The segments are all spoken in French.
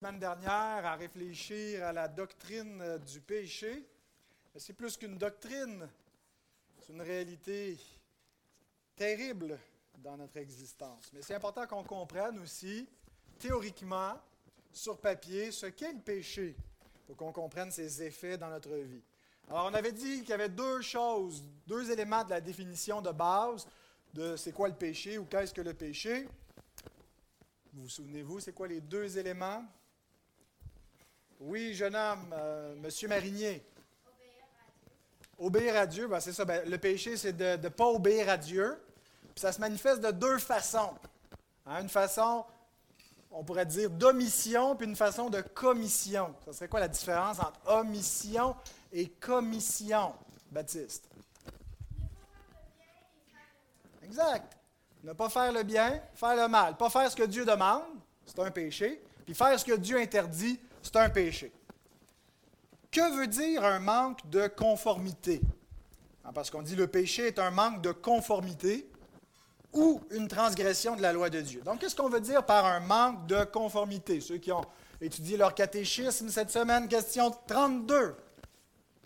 semaine dernière à réfléchir à la doctrine euh, du péché. C'est plus qu'une doctrine, c'est une réalité terrible dans notre existence. Mais c'est important qu'on comprenne aussi, théoriquement, sur papier, ce qu'est le péché, pour qu'on comprenne ses effets dans notre vie. Alors, on avait dit qu'il y avait deux choses, deux éléments de la définition de base de c'est quoi le péché ou qu'est-ce que le péché. Vous vous souvenez-vous, c'est quoi les deux éléments? Oui, jeune homme, euh, Monsieur Marinier. Obéir à Dieu, ben, c'est ça. Ben, le péché, c'est de ne pas obéir à Dieu. Puis ça se manifeste de deux façons. Hein, une façon, on pourrait dire d'omission, puis une façon de commission. Ça serait quoi la différence entre omission et commission, Baptiste? Exact. Ne pas faire le bien, faire le mal. Pas faire ce que Dieu demande, c'est un péché. Puis faire ce que Dieu interdit, c'est un péché. Que veut dire un manque de conformité? Ah, parce qu'on dit le péché est un manque de conformité ou une transgression de la loi de Dieu. Donc, qu'est-ce qu'on veut dire par un manque de conformité? Ceux qui ont étudié leur catéchisme cette semaine, question 32.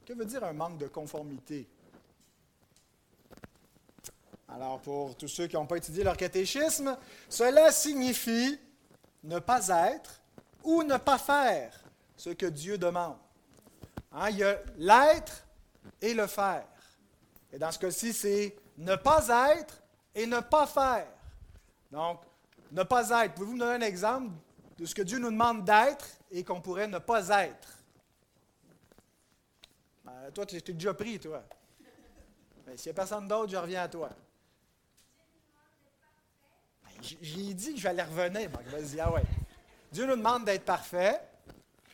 Que veut dire un manque de conformité? Alors, pour tous ceux qui n'ont pas étudié leur catéchisme, cela signifie ne pas être ou ne pas faire ce que Dieu demande. Hein, il y a l'être et le faire. Et dans ce cas-ci, c'est ne pas être et ne pas faire. Donc, ne pas être. Pouvez-vous me donner un exemple de ce que Dieu nous demande d'être et qu'on pourrait ne pas être? Ben, toi, tu t'es déjà pris, toi. Mais s'il n'y a personne d'autre, je reviens à toi. Ben, j'ai dit que j'allais revenir. Vas-y, ah ouais. Dieu nous demande d'être parfait.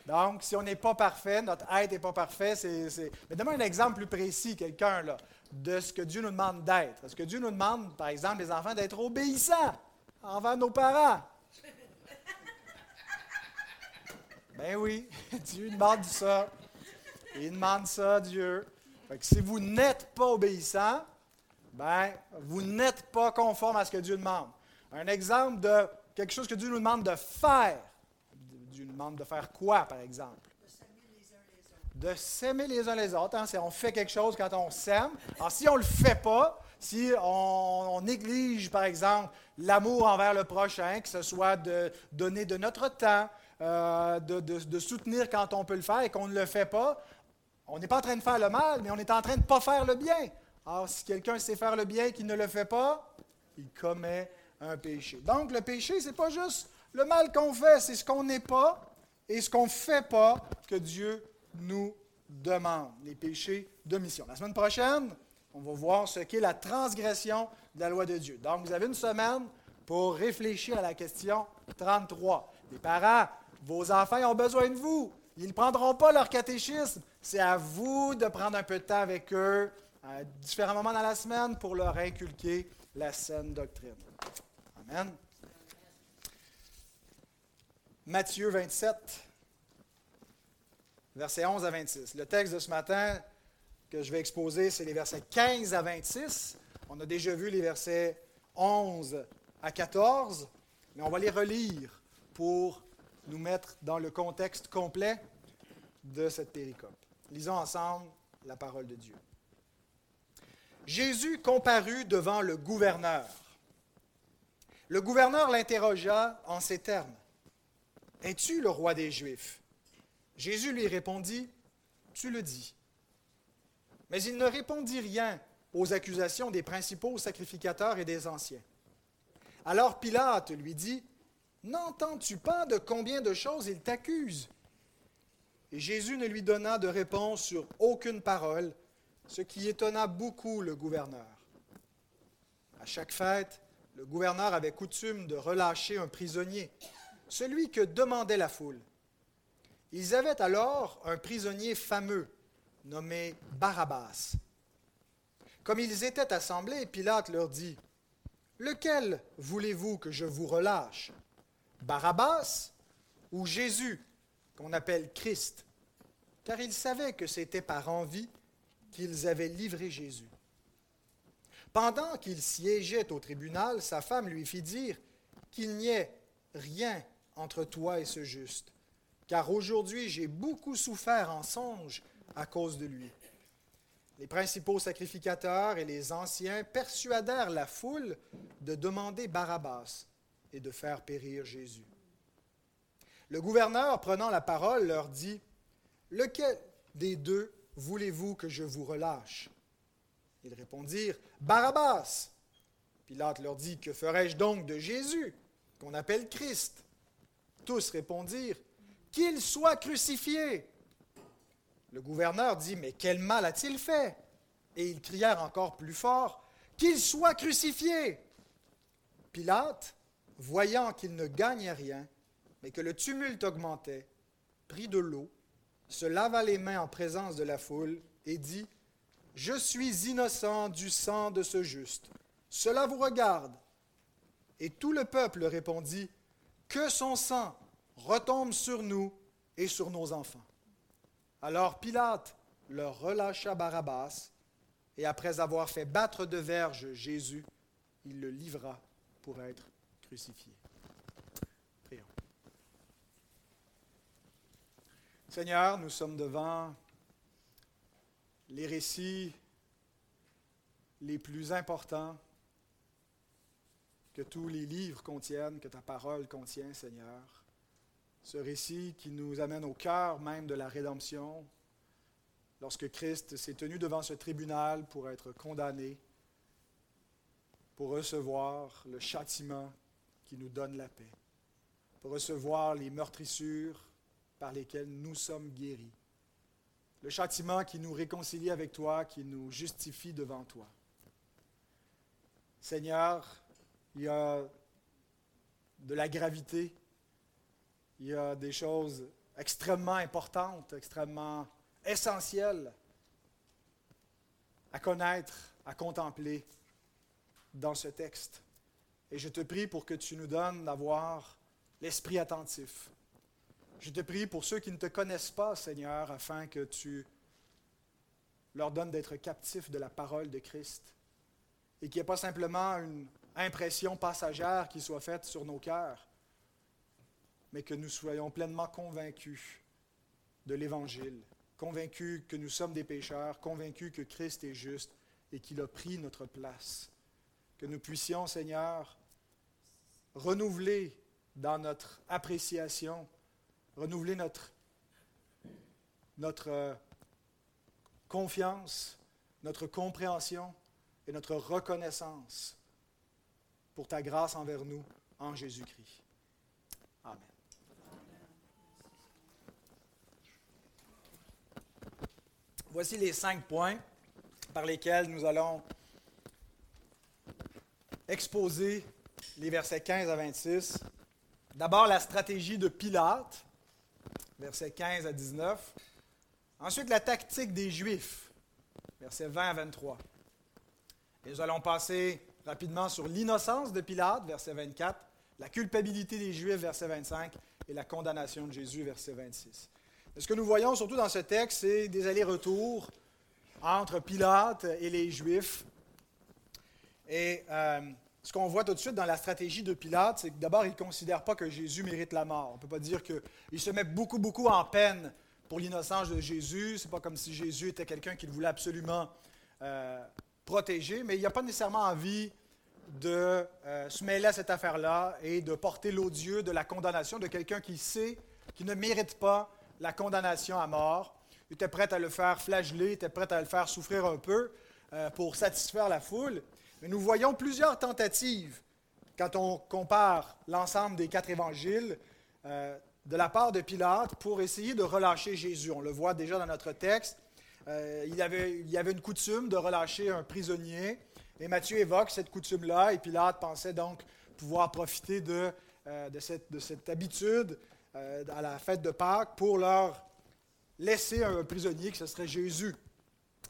Donc, si on n'est pas parfait, notre être n'est pas parfait, c'est. Mais donne-moi un exemple plus précis, quelqu'un, là, de ce que Dieu nous demande d'être. Est-ce que Dieu nous demande, par exemple, les enfants, d'être obéissants envers nos parents? Ben oui, Dieu demande ça. Il demande ça, Dieu. Si vous n'êtes pas obéissant, ben, vous n'êtes pas conforme à ce que Dieu demande. Un exemple de quelque chose que Dieu nous demande de faire. Dieu nous demande de faire quoi, par exemple? De s'aimer les uns les autres. Hein? On fait quelque chose quand on s'aime. Alors, si on ne le fait pas, si on, néglige, par exemple, l'amour envers le prochain, que ce soit de donner de notre temps, euh, de, de, soutenir quand on peut le faire et qu'on ne le fait pas, on n'est pas en train de faire le mal, mais on est en train de ne pas faire le bien. Alors, si quelqu'un sait faire le bien et qu'il ne le fait pas, il commet un péché. Donc, le péché, ce n'est pas juste le mal qu'on fait, c'est ce qu'on n'est pas et ce qu'on ne fait pas que Dieu nous demande, les péchés de mission. La semaine prochaine, on va voir ce qu'est la transgression de la loi de Dieu. Donc, vous avez une semaine pour réfléchir à la question 33. Les parents, vos enfants ont besoin de vous. Ils ne prendront pas leur catéchisme. C'est à vous de prendre un peu de temps avec eux à différents moments dans la semaine pour leur inculquer la saine doctrine. Amen. Matthieu 27, versets 11 à 26. Le texte de ce matin que je vais exposer, c'est les versets 15 à 26. On a déjà vu les versets 11 à 14, mais on va les relire pour nous mettre dans le contexte complet de cette péricope. Lisons ensemble la parole de Dieu. Jésus comparut devant le gouverneur. Le gouverneur l'interrogea en ces termes. Es-tu le roi des Juifs? Jésus lui répondit, Tu le dis. Mais il ne répondit rien aux accusations des principaux sacrificateurs et des anciens. Alors Pilate lui dit, N'entends-tu pas de combien de choses il t'accuse? Et Jésus ne lui donna de réponse sur aucune parole, ce qui étonna beaucoup le gouverneur. À chaque fête, le gouverneur avait coutume de relâcher un prisonnier celui que demandait la foule. Ils avaient alors un prisonnier fameux nommé Barabbas. Comme ils étaient assemblés, Pilate leur dit, Lequel voulez-vous que je vous relâche? Barabbas ou Jésus, qu'on appelle Christ? Car il savait que c'était par envie qu'ils avaient livré Jésus. Pendant qu'il siégeait au tribunal, sa femme lui fit dire qu'il n'y ait rien entre toi et ce juste, car aujourd'hui j'ai beaucoup souffert en songe à cause de lui. Les principaux sacrificateurs et les anciens persuadèrent la foule de demander Barabbas et de faire périr Jésus. Le gouverneur, prenant la parole, leur dit, Lequel des deux voulez-vous que je vous relâche? Ils répondirent, Barabbas. Pilate leur dit, Que ferai-je donc de Jésus, qu'on appelle Christ? Tous répondirent, Qu'il soit crucifié. Le gouverneur dit, Mais quel mal a-t-il fait? Et ils crièrent encore plus fort, Qu'il soit crucifié. Pilate, voyant qu'il ne gagnait rien, mais que le tumulte augmentait, prit de l'eau, se lava les mains en présence de la foule et dit, Je suis innocent du sang de ce juste. Cela vous regarde. Et tout le peuple répondit, Que son sang retombe sur nous et sur nos enfants. Alors Pilate leur relâcha Barabbas, et après avoir fait battre de verge Jésus, il le livra pour être crucifié. Prions. Seigneur, nous sommes devant les récits les plus importants que tous les livres contiennent, que ta parole contient, Seigneur ce récit qui nous amène au cœur même de la rédemption, lorsque Christ s'est tenu devant ce tribunal pour être condamné, pour recevoir le châtiment qui nous donne la paix, pour recevoir les meurtrissures par lesquelles nous sommes guéris, le châtiment qui nous réconcilie avec toi, qui nous justifie devant toi. Seigneur, il y a de la gravité il y a des choses extrêmement importantes, extrêmement essentielles à connaître, à contempler dans ce texte. Et je te prie pour que tu nous donnes d'avoir l'esprit attentif. Je te prie pour ceux qui ne te connaissent pas, Seigneur, afin que tu leur donnes d'être captifs de la parole de Christ et qu'il n'y ait pas simplement une impression passagère qui soit faite sur nos cœurs, mais que nous soyons pleinement convaincus de l'Évangile, convaincus que nous sommes des pécheurs, convaincus que Christ est juste et qu'il a pris notre place. Que nous puissions, Seigneur, renouveler dans notre appréciation, renouveler notre, notre euh, confiance, notre compréhension et notre reconnaissance pour ta grâce envers nous en Jésus-Christ. Amen. Voici les cinq points par lesquels nous allons exposer les versets 15 à 26. D'abord, la stratégie de Pilate, versets 15 à 19. Ensuite, la tactique des Juifs, versets 20 à 23. Et nous allons passer rapidement sur l'innocence de Pilate, verset 24, la culpabilité des Juifs, verset 25, et la condamnation de Jésus, verset 26. Ce que nous voyons surtout dans ce texte, c'est des allers-retours entre Pilate et les Juifs. Et euh, ce qu'on voit tout de suite dans la stratégie de Pilate, c'est que d'abord, il ne considère pas que Jésus mérite la mort. On ne peut pas dire qu'il se met beaucoup, beaucoup en peine pour l'innocence de Jésus. Ce n'est pas comme si Jésus était quelqu'un qu'il voulait absolument euh, protéger, mais il n'a pas nécessairement envie de euh, se mêler à cette affaire-là et de porter l'odieux de la condamnation de quelqu'un qui sait qu'il ne mérite pas la condamnation à mort. Il était prêt à le faire flageller, il était prêt à le faire souffrir un peu euh, pour satisfaire la foule. Mais nous voyons plusieurs tentatives quand on compare l'ensemble des quatre évangiles euh, de la part de Pilate pour essayer de relâcher Jésus. On le voit déjà dans notre texte. Euh, il, y avait, une coutume de relâcher un prisonnier. Et Matthieu évoque cette coutume-là, et Pilate pensait donc pouvoir profiter de, de, cette, de cette habitude euh, à la fête de Pâques pour leur laisser un prisonnier, que ce serait Jésus.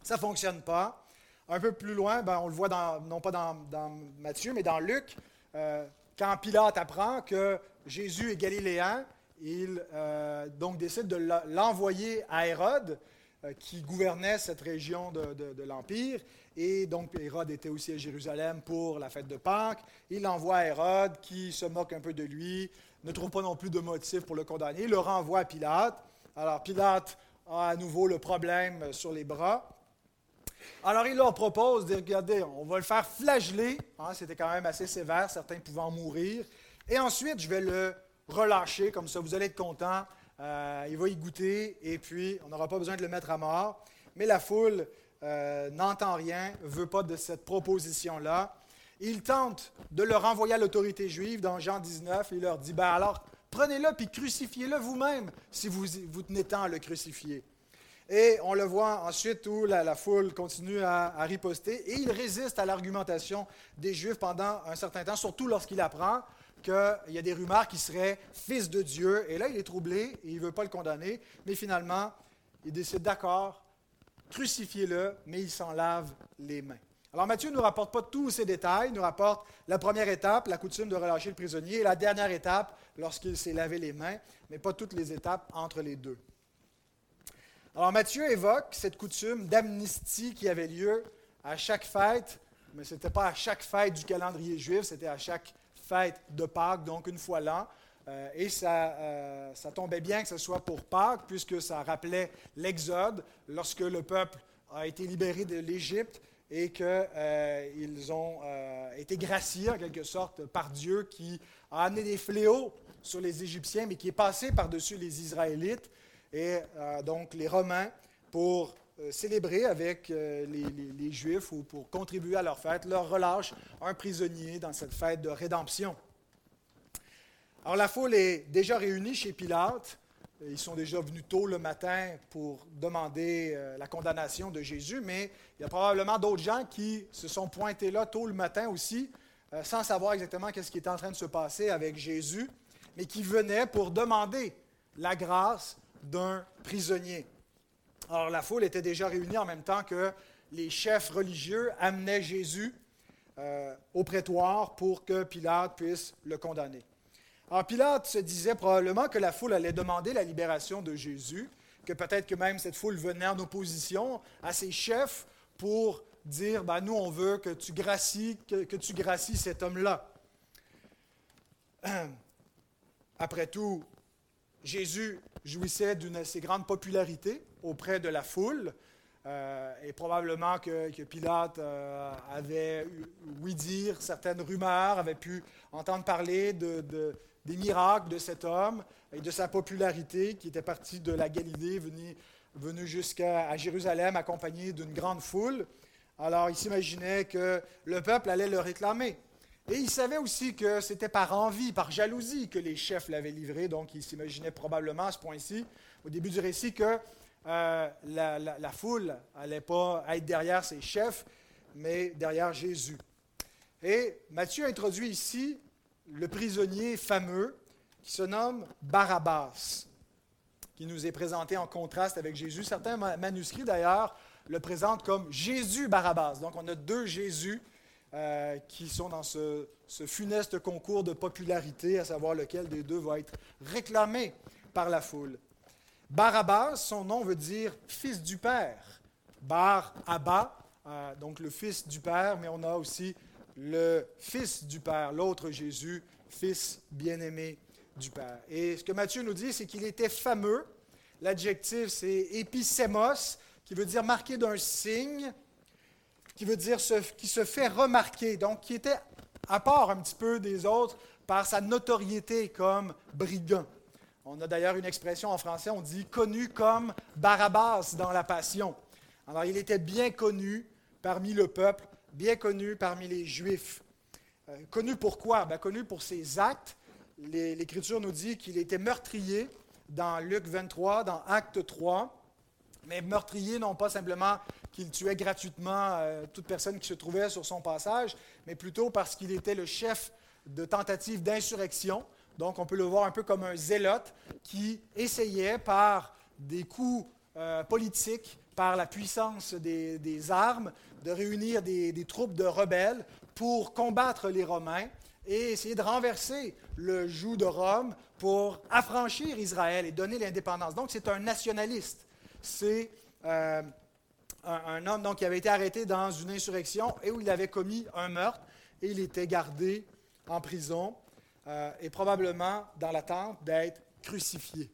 Ça ne fonctionne pas. Un peu plus loin, ben, on le voit non pas dans, Matthieu, mais dans Luc, euh, quand Pilate apprend que Jésus est galiléen, il euh, donc décide de l'envoyer à Hérode, qui gouvernait cette région de, l'Empire. Et donc Hérode était aussi à Jérusalem pour la fête de Pâques. Il l'envoie à Hérode, qui se moque un peu de lui, ne trouve pas non plus de motif pour le condamner. Il le renvoie à Pilate. Alors Pilate a à nouveau le problème sur les bras. Alors il leur propose de regarder, on va le faire flageller. Hein, c'était quand même assez sévère, certains pouvaient en mourir. Et ensuite, je vais le relâcher, comme ça vous allez être content. Euh, il va y goûter et puis on n'aura pas besoin de le mettre à mort. Mais la foule euh, n'entend rien, ne veut pas de cette proposition-là. Il tente de le renvoyer à l'autorité juive dans Jean 19. Il leur dit, ben alors, prenez-le puis crucifiez-le vous-même si vous, vous tenez tant à le crucifier. Et on le voit ensuite où la, foule continue à, à, riposter et il résiste à l'argumentation des Juifs pendant un certain temps, surtout lorsqu'il apprend qu'il y a des rumeurs qu'il serait fils de Dieu. Et là, il est troublé et il ne veut pas le condamner, mais finalement, il décide d'accord, crucifiez-le, mais il s'en lave les mains. Alors Matthieu ne nous rapporte pas tous ces détails, il nous rapporte la première étape, la coutume de relâcher le prisonnier, et la dernière étape, lorsqu'il s'est lavé les mains, mais pas toutes les étapes entre les deux. Alors Matthieu évoque cette coutume d'amnistie qui avait lieu à chaque fête, mais ce n'était pas à chaque fête du calendrier juif, c'était à chaque de Pâques, donc une fois l'an. Euh, et ça, euh, ça, tombait bien que ce soit pour Pâques, puisque ça rappelait l'Exode, lorsque le peuple a été libéré de l'Égypte et qu'ils euh, ont été graciés en quelque sorte par Dieu qui a amené des fléaux sur les Égyptiens, mais qui est passé par-dessus les Israélites et donc les Romains pour célébrer avec euh, les, Juifs ou pour contribuer à leur fête, leur relâche un prisonnier dans cette fête de rédemption. Alors la foule est déjà réunie chez Pilate. Ils sont déjà venus tôt le matin pour demander la condamnation de Jésus, mais il y a probablement d'autres gens qui se sont pointés là tôt le matin aussi, sans savoir exactement qu'est-ce qui était en train de se passer avec Jésus, mais qui venaient pour demander la grâce d'un prisonnier. Alors la foule était déjà réunie en même temps que les chefs religieux amenaient Jésus euh, au prétoire pour que Pilate puisse le condamner. Alors Pilate se disait probablement que la foule allait demander la libération de Jésus, que peut-être que même cette foule venait en opposition à ses chefs pour dire, ben, nous on veut que tu gracies, que, que tu gracies cet homme-là. Après tout, Jésus jouissait d'une assez grande popularité auprès de la foule. Euh, et probablement que, Pilate euh, avait ouï dire certaines rumeurs, avait pu entendre parler de, des miracles de cet homme et de sa popularité qui était parti de la Galilée, venu, venu jusqu'à Jérusalem accompagné d'une grande foule. Alors il s'imaginait que le peuple allait le réclamer. Et il savait aussi que c'était par envie, par jalousie que les chefs l'avaient livré, donc il s'imaginait probablement à ce point-ci, au début du récit, que euh, la, foule n'allait pas être derrière ses chefs, mais derrière Jésus. Et Matthieu introduit ici le prisonnier fameux qui se nomme Barabbas, qui nous est présenté en contraste avec Jésus. Certains manuscrits, d'ailleurs, le présentent comme Jésus Barabbas. Donc on a deux Jésus euh, qui sont dans ce, funeste concours de popularité, à savoir lequel des deux va être réclamé par la foule. Barabbas, son nom veut dire fils du Père. Bar Abba, euh, donc le fils du Père, mais on a aussi le fils du Père, l'autre Jésus, fils bien-aimé du Père. Et ce que Matthieu nous dit, c'est qu'il était fameux. L'adjectif, c'est épisémos, qui veut dire marqué d'un signe, qui veut dire qui se fait remarquer, donc qui était à part un petit peu des autres par sa notoriété comme brigand. On a d'ailleurs une expression en français, on dit connu comme Barabbas dans la Passion. Alors il était bien connu parmi le peuple, bien connu parmi les Juifs. Euh, connu pourquoi ben, Connu pour ses actes. L'Écriture nous dit qu'il était meurtrier dans Luc 23, dans Acte 3, mais meurtrier non pas simplement qu'il tuait gratuitement euh, toute personne qui se trouvait sur son passage, mais plutôt parce qu'il était le chef de tentative d'insurrection. Donc on peut le voir un peu comme un zélote qui essayait par des coups euh, politiques, par la puissance des, armes, de réunir des, troupes de rebelles pour combattre les Romains et essayer de renverser le joug de Rome pour affranchir Israël et donner l'indépendance. Donc c'est un nationaliste. C'est euh, un, homme donc, qui avait été arrêté dans une insurrection et où il avait commis un meurtre et il était gardé en prison. Euh, est probablement dans l'attente d'être crucifié.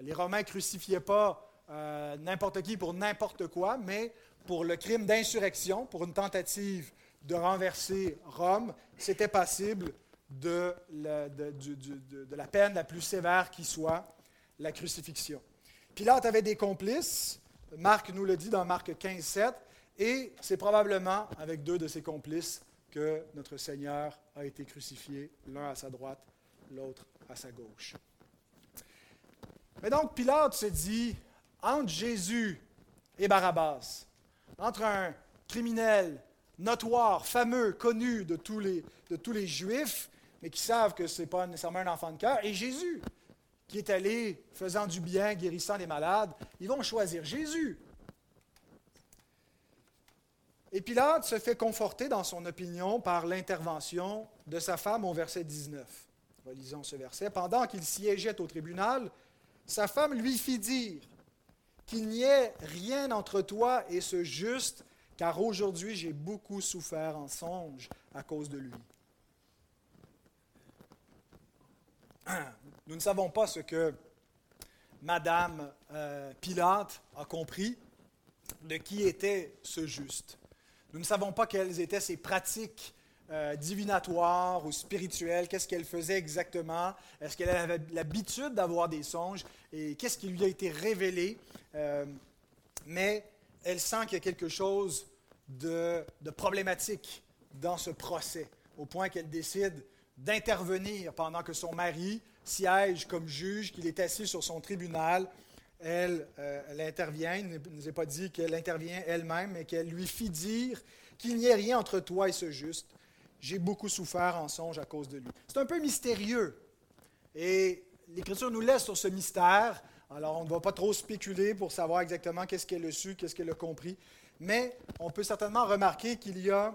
Les Romains ne crucifiaient pas euh, n'importe qui pour n'importe quoi, mais pour le crime d'insurrection, pour une tentative de renverser Rome, c'était passible de la, de, de la, peine la plus sévère qui soit, la crucifixion. Pilate avait des complices, Marc nous le dit dans Marc 15, 7, et c'est probablement avec deux de ses complices que notre Seigneur a été crucifié, l'un à sa droite, l'autre à sa gauche. Mais donc Pilate se dit, entre Jésus et Barabbas, entre un criminel notoire, fameux, connu de tous les, de tous les Juifs, mais qui savent que ce n'est pas nécessairement un enfant de cœur, et Jésus, qui est allé faisant du bien, guérissant les malades, ils vont choisir Jésus. Et Pilate se fait conforter dans son opinion par l'intervention de sa femme au verset 19. Relisons ce verset. Pendant qu'il siégeait au tribunal, sa femme lui fit dire qu'il n'y ait rien entre toi et ce juste, car aujourd'hui j'ai beaucoup souffert en songe à cause de lui. Nous ne savons pas ce que Madame euh, Pilate a compris de qui était ce juste. Nous ne savons pas quelles étaient ses pratiques euh, divinatoires ou spirituelles, qu'est-ce qu'elle faisait exactement, est-ce qu'elle avait l'habitude d'avoir des songes? Et qu'est-ce qui lui a été révélé? Euh, mais elle sent qu'il y a quelque chose de problématique dans ce procès, au point qu'elle décide d'intervenir pendant que son mari siège comme juge, qu'il est assis sur son tribunal. Elle, euh, elle intervient, il ne nous est pas dit qu'elle intervient elle-même, mais qu'elle lui fit dire qu'il n'y ait rien entre toi et ce juste. J'ai beaucoup souffert en songe à cause de lui. C'est un peu mystérieux. Et l'Écriture nous laisse sur ce mystère. Alors, on ne va pas trop spéculer pour savoir exactement qu'est-ce qu'elle a su, qu'est-ce qu'elle a compris. Mais on peut certainement remarquer qu'il y a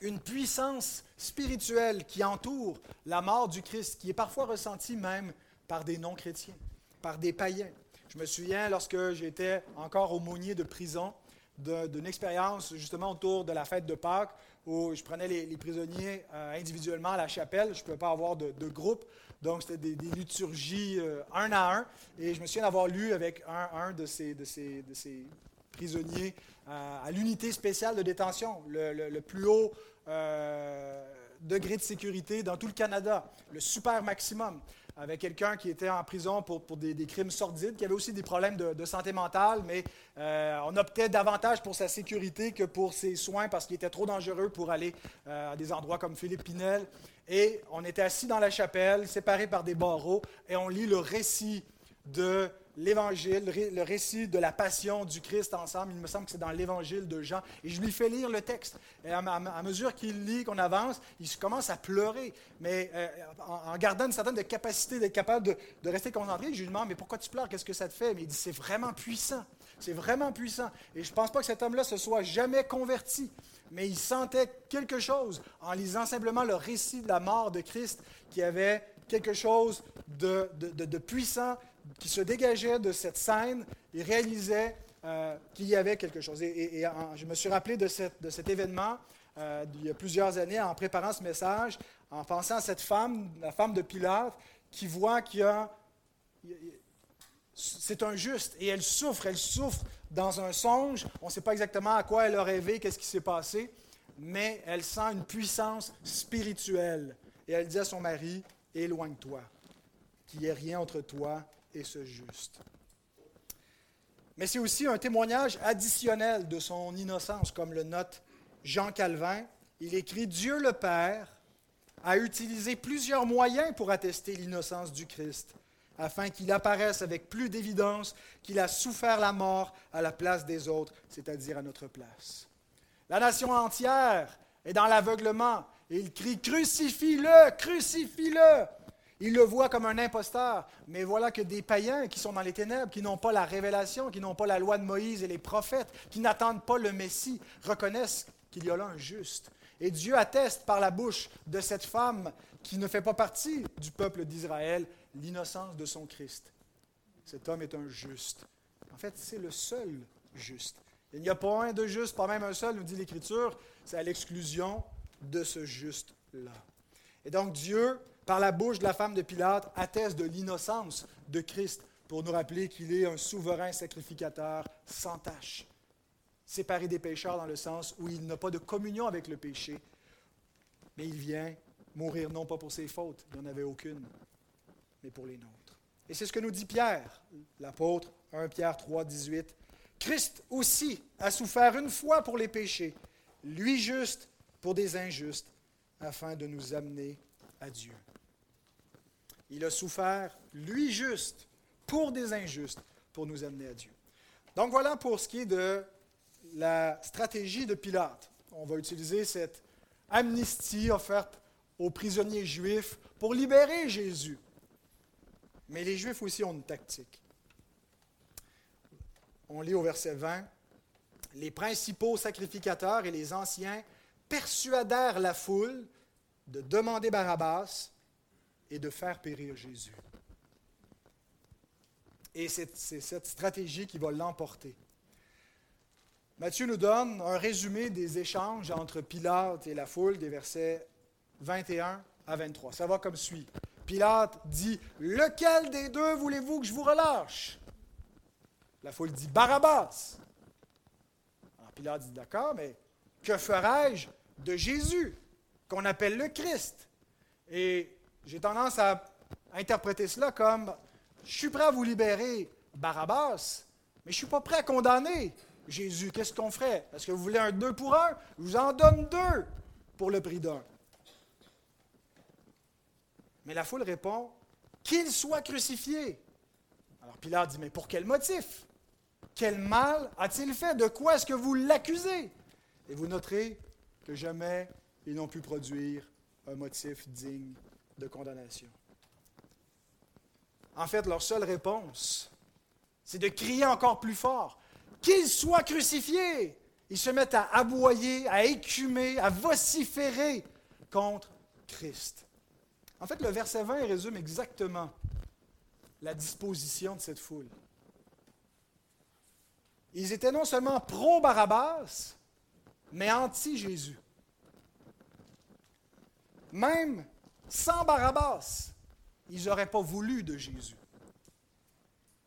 une puissance spirituelle qui entoure la mort du Christ, qui est parfois ressentie même par des non-chrétiens, par des païens. Je me souviens, lorsque j'étais encore aumônier de prison, d'une expérience justement autour de la fête de Pâques, où je prenais les, prisonniers euh, individuellement à la chapelle. Je ne pouvais pas avoir de, groupe, donc c'était des, liturgies euh, un à un. Et je me souviens d'avoir lu avec un, de, ces, de, ces, prisonniers à l'unité spéciale de détention, le, plus haut euh, degré de sécurité dans tout le Canada, le super maximum, avec quelqu'un qui était en prison pour, pour des, crimes sordides, qui avait aussi des problèmes de, santé mentale, mais euh, on optait davantage pour sa sécurité que pour ses soins parce qu'il était trop dangereux pour aller euh, à des endroits comme Philippe Pinel. Et on était assis dans la chapelle, séparés par des barreaux, et on lit le récit de l'Évangile, le récit de la passion du Christ ensemble. Il me semble que c'est dans l'Évangile de Jean. Et je lui fais lire le texte. Et à, mesure qu'il lit, qu'on avance, il commence à pleurer. Mais euh, en, gardant une certaine capacité d'être capable de, de, rester concentré, je lui demande, mais pourquoi tu pleures? Qu'est-ce que ça te fait? Mais il dit, c'est vraiment puissant. C'est vraiment puissant. Et je ne pense pas que cet homme-là se soit jamais converti. Mais il sentait quelque chose en lisant simplement le récit de la mort de Christ qui avait quelque chose de, de, de puissant, qui se dégageait de cette scène et réalisait euh, qu'il y avait quelque chose. Et, je me suis rappelé de, cet événement euh, il y a plusieurs années en préparant ce message, en pensant à cette femme, la femme de Pilate, qui voit qu'il y a... C'est un juste et elle souffre, elle souffre dans un songe. On ne sait pas exactement à quoi elle a rêvé, qu'est-ce qui s'est passé, mais elle sent une puissance spirituelle. Et elle dit à son mari, éloigne-toi, qu'il n'y ait rien entre toi et ce juste. Mais c'est aussi un témoignage additionnel de son innocence, comme le note Jean Calvin. Il écrit Dieu le Père a utilisé plusieurs moyens pour attester l'innocence du Christ, afin qu'il apparaisse avec plus d'évidence qu'il a souffert la mort à la place des autres, c'est-à-dire à notre place. La nation entière est dans l'aveuglement et il crie Crucifie-le, crucifie-le il le voit comme un imposteur. Mais voilà que des païens qui sont dans les ténèbres, qui n'ont pas la révélation, qui n'ont pas la loi de Moïse et les prophètes, qui n'attendent pas le Messie, reconnaissent qu'il y a là un juste. Et Dieu atteste par la bouche de cette femme qui ne fait pas partie du peuple d'Israël l'innocence de son Christ. Cet homme est un juste. En fait, c'est le seul juste. Il n'y a pas un de juste, pas même un seul, nous dit l'Écriture. C'est à l'exclusion de ce juste-là. Et donc Dieu par la bouche de la femme de Pilate atteste de l'innocence de Christ pour nous rappeler qu'il est un souverain sacrificateur sans tache, séparé des pécheurs dans le sens où il n'a pas de communion avec le péché, mais il vient mourir non pas pour ses fautes, il n'y en avait aucune, mais pour les nôtres. Et c'est ce que nous dit Pierre, l'apôtre, 1 Pierre 3, 18. Christ aussi a souffert une fois pour les péchés, lui juste pour des injustes, afin de nous amener à Dieu. Il a souffert, lui juste, pour des injustes, pour nous amener à Dieu. Donc voilà pour ce qui est de la stratégie de Pilate. On va utiliser cette amnistie offerte aux prisonniers juifs pour libérer Jésus. Mais les Juifs aussi ont une tactique. On lit au verset 20, Les principaux sacrificateurs et les anciens persuadèrent la foule de demander Barabbas et de faire périr Jésus. Et c'est cette stratégie qui va l'emporter. Matthieu nous donne un résumé des échanges entre Pilate et la foule des versets 21 à 23. Ça va comme suit. Pilate dit, Lequel des deux voulez-vous que je vous relâche? La foule dit, Barabbas. Alors Pilate dit, D'accord, mais que ferai-je de Jésus, qu'on appelle le Christ? J'ai tendance à interpréter cela comme, Je suis prêt à vous libérer, Barabbas, mais je ne suis pas prêt à condamner Jésus. Qu'est-ce qu'on ferait? Est-ce que vous voulez un deux pour un? Je vous en donne deux pour le prix d'un. Mais la foule répond Qu'il soit crucifié. Alors Pilate dit Mais pour quel motif? Quel mal a-t-il fait? De quoi est-ce que vous l'accusez? Et vous noterez que jamais ils n'ont pu produire un motif digne de condamnation. En fait, leur seule réponse, c'est de crier encore plus fort Qu'il soit crucifié Ils se mettent à aboyer, à écumer, à vociférer contre Christ. En fait, le verset 20 résume exactement la disposition de cette foule. Ils étaient non seulement pro-Barabbas, mais anti-Jésus. Même sans Barabbas, ils n'auraient pas voulu de Jésus.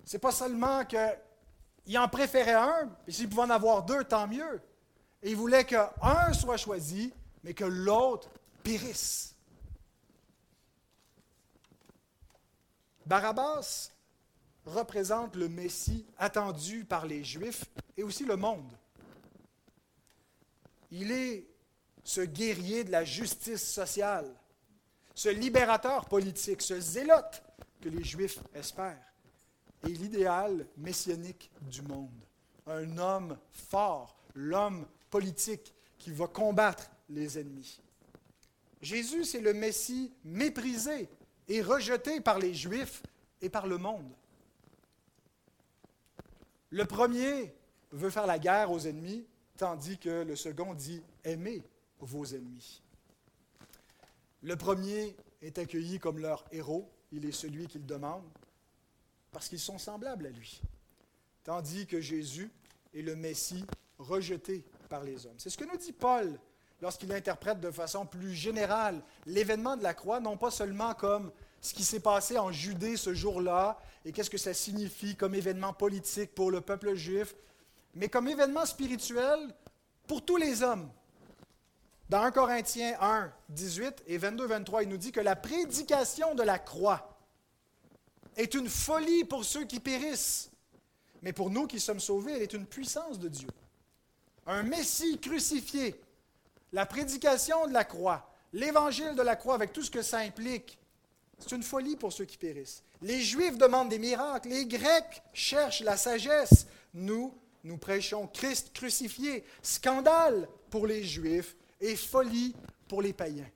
C'est pas seulement qu'ils en préféraient un, et s'ils pouvaient en avoir deux, tant mieux. Ils voulaient qu'un soit choisi, mais que l'autre périsse. Barabbas représente le Messie attendu par les Juifs et aussi le monde. Il est ce guerrier de la justice sociale, ce libérateur politique, ce zélote que les Juifs espèrent, et l'idéal messianique du monde. Un homme fort, l'homme politique qui va combattre les ennemis. Jésus, c'est le Messie méprisé et rejeté par les Juifs et par le monde. Le premier veut faire la guerre aux ennemis, tandis que le second dit aimez vos ennemis. Le premier est accueilli comme leur héros, il est celui qu'ils demandent, parce qu'ils sont semblables à lui, tandis que Jésus est le Messie rejeté par les hommes. C'est ce que nous dit Paul lorsqu'il interprète de façon plus générale l'événement de la croix, non pas seulement comme ce qui s'est passé en Judée ce jour-là et qu'est-ce que ça signifie comme événement politique pour le peuple juif, mais comme événement spirituel pour tous les hommes. Dans 1 Corinthiens 1, 18 et 22, 23, il nous dit que la prédication de la croix est une folie pour ceux qui périssent, mais pour nous qui sommes sauvés, elle est une puissance de Dieu. Un Messie crucifié la prédication de la croix, l'évangile de la croix avec tout ce que ça implique, c'est une folie pour ceux qui périssent. Les Juifs demandent des miracles, les Grecs cherchent la sagesse. Nous, nous prêchons Christ crucifié. Scandale pour les Juifs et folie pour les païens.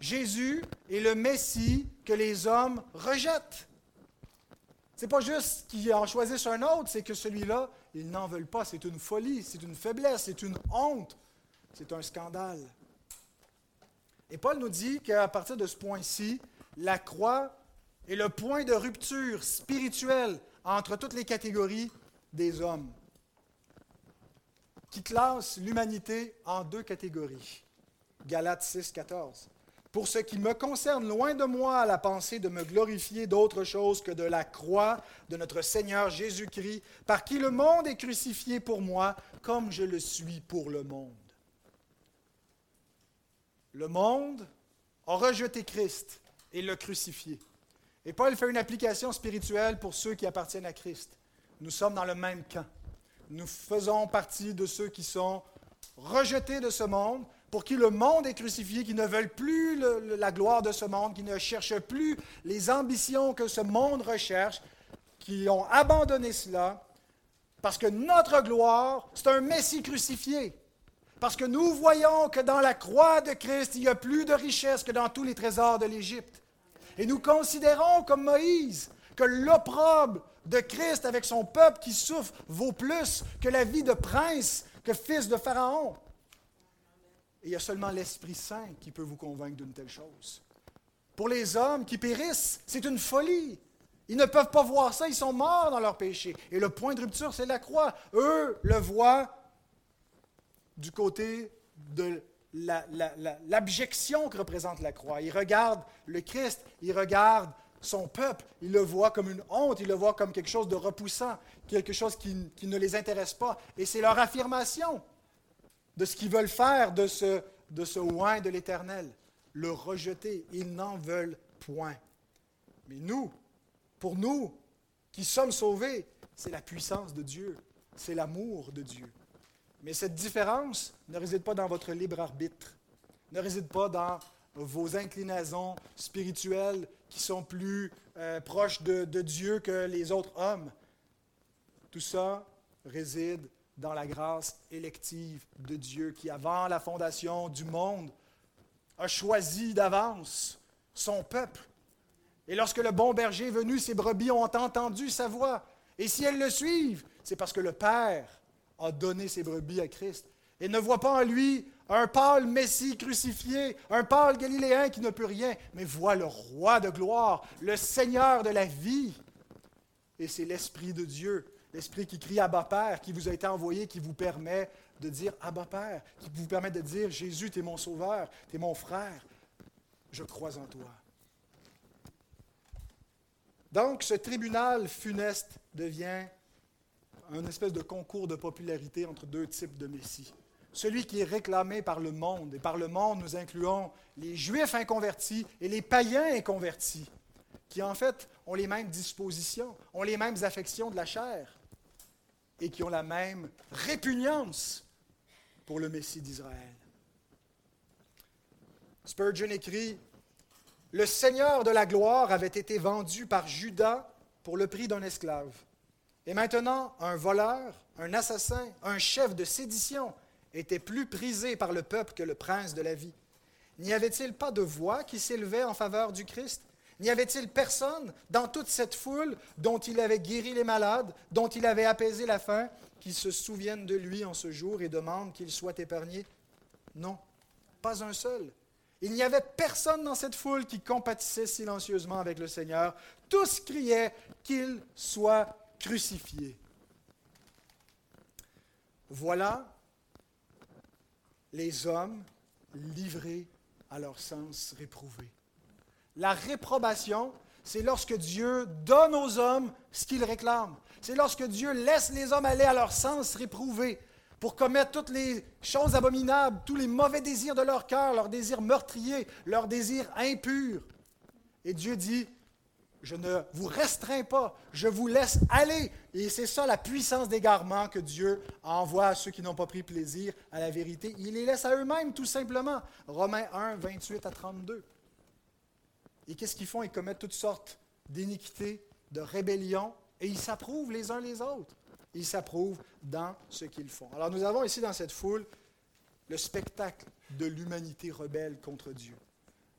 Jésus est le Messie que les hommes rejettent. Ce n'est pas juste qu'ils en choisissent un autre, c'est que celui-là, ils n'en veulent pas. C'est une folie, c'est une faiblesse, c'est une honte c'est un scandale. Et Paul nous dit qu'à partir de ce point-ci, la croix est le point de rupture spirituelle entre toutes les catégories des hommes, qui classe l'humanité en deux catégories. Galates 6, 14. Pour ce qui me concerne, loin de moi la pensée de me glorifier d'autre chose que de la croix de notre Seigneur Jésus-Christ, par qui le monde est crucifié pour moi, comme je le suis pour le monde. Le monde a rejeté Christ et l'a crucifié. Et Paul fait une application spirituelle pour ceux qui appartiennent à Christ. Nous sommes dans le même camp. Nous faisons partie de ceux qui sont rejetés de ce monde, pour qui le monde est crucifié, qui ne veulent plus la gloire de ce monde, qui ne cherchent plus les ambitions que ce monde recherche, qui ont abandonné cela, parce que notre gloire, c'est un Messie crucifié. Parce que nous voyons que dans la croix de Christ, il y a plus de richesse que dans tous les trésors de l'Égypte. Et nous considérons comme Moïse que l'opprobre de Christ avec son peuple qui souffre vaut plus que la vie de prince, que fils de Pharaon. Il y a seulement l'Esprit Saint qui peut vous convaincre d'une telle chose. Pour les hommes qui périssent, c'est une folie. Ils ne peuvent pas voir ça, ils sont morts dans leur péché. Et le point de rupture, c'est la croix. Eux le voient du côté de l'abjection que représente la croix. Ils regardent le Christ, ils regardent son peuple, ils le voient comme une honte, ils le voient comme quelque chose de repoussant, quelque chose qui, ne les intéresse pas. Et c'est leur affirmation de ce qu'ils veulent faire de ce, de ce oin de l'Éternel. Le rejeter, ils n'en veulent point. Mais nous, pour nous qui sommes sauvés, c'est la puissance de Dieu, c'est l'amour de Dieu. Mais cette différence ne réside pas dans votre libre arbitre, ne réside pas dans vos inclinaisons spirituelles qui sont plus euh, proches de, de Dieu que les autres hommes. Tout ça réside dans la grâce élective de Dieu qui, avant la fondation du monde, a choisi d'avance son peuple. Et lorsque le bon berger est venu, ses brebis ont entendu sa voix. Et si elles le suivent, c'est parce que le Père a donné ses brebis à Christ. Et ne voit pas en lui un pâle Messie crucifié, un pâle Galiléen qui ne peut rien, mais voit le roi de gloire, le Seigneur de la vie. Et c'est l'Esprit de Dieu, l'Esprit qui crie Abba Père, qui vous a été envoyé, qui vous permet de dire Abba Père, qui vous permet de dire Jésus, tu es mon sauveur, tu es mon frère, je crois en toi. Donc, ce tribunal funeste devient un espèce de concours de popularité entre deux types de Messie celui qui est réclamé par le monde. Et par le monde, nous incluons les Juifs inconvertis et les païens inconvertis, qui en fait ont les mêmes dispositions, ont les mêmes affections de la chair et qui ont la même répugnance pour le Messie d'Israël. Spurgeon écrit, Le Seigneur de la gloire avait été vendu par Judas pour le prix d'un esclave. Et maintenant, un voleur, un assassin, un chef de sédition, était plus prisé par le peuple que le prince de la vie. N'y avait-il pas de voix qui s'élevait en faveur du Christ? N'y avait-il personne dans toute cette foule dont il avait guéri les malades, dont il avait apaisé la faim, qui se souviennent de lui en ce jour et demandent qu'il soit épargné? Non, pas un seul. Il n'y avait personne dans cette foule qui compatissait silencieusement avec le Seigneur. Tous criaient qu'il soit crucifié. Voilà les hommes livrés à leur sens réprouvé. La réprobation, c'est lorsque Dieu donne aux hommes ce qu'ils réclament. C'est lorsque Dieu laisse les hommes aller à leur sens réprouvé pour commettre toutes les choses abominables, tous les mauvais désirs de leur cœur, leurs désirs meurtriers, leurs désirs impurs. Et Dieu dit, je ne vous restreins pas, je vous laisse aller. Et c'est ça la puissance d'égarement que Dieu envoie à ceux qui n'ont pas pris plaisir à la vérité. Il les laisse à eux-mêmes, tout simplement. Romains 1, 28 à 32. Et qu'est-ce qu'ils font? Ils commettent toutes sortes d'iniquités, de rébellions, et ils s'approuvent les uns les autres. Ils s'approuvent dans ce qu'ils font. Alors nous avons ici dans cette foule le spectacle de l'humanité rebelle contre Dieu.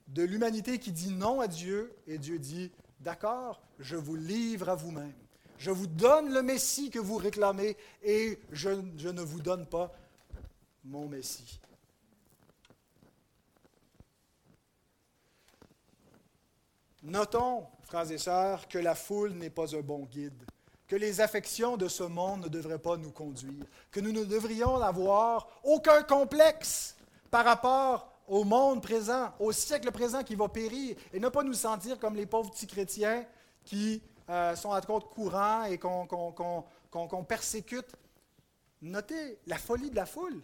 De l'humanité qui dit non à Dieu, et Dieu dit D'accord, je vous livre à vous-même. Je vous donne le Messie que vous réclamez et je, ne vous donne pas mon Messie. Notons, frères et sœurs, que la foule n'est pas un bon guide, que les affections de ce monde ne devraient pas nous conduire, que nous ne devrions avoir aucun complexe par rapport au monde présent, au siècle présent qui va périr, et ne pas nous sentir comme les pauvres petits chrétiens qui euh, sont à compte courant et qu'on persécute. Notez la folie de la foule.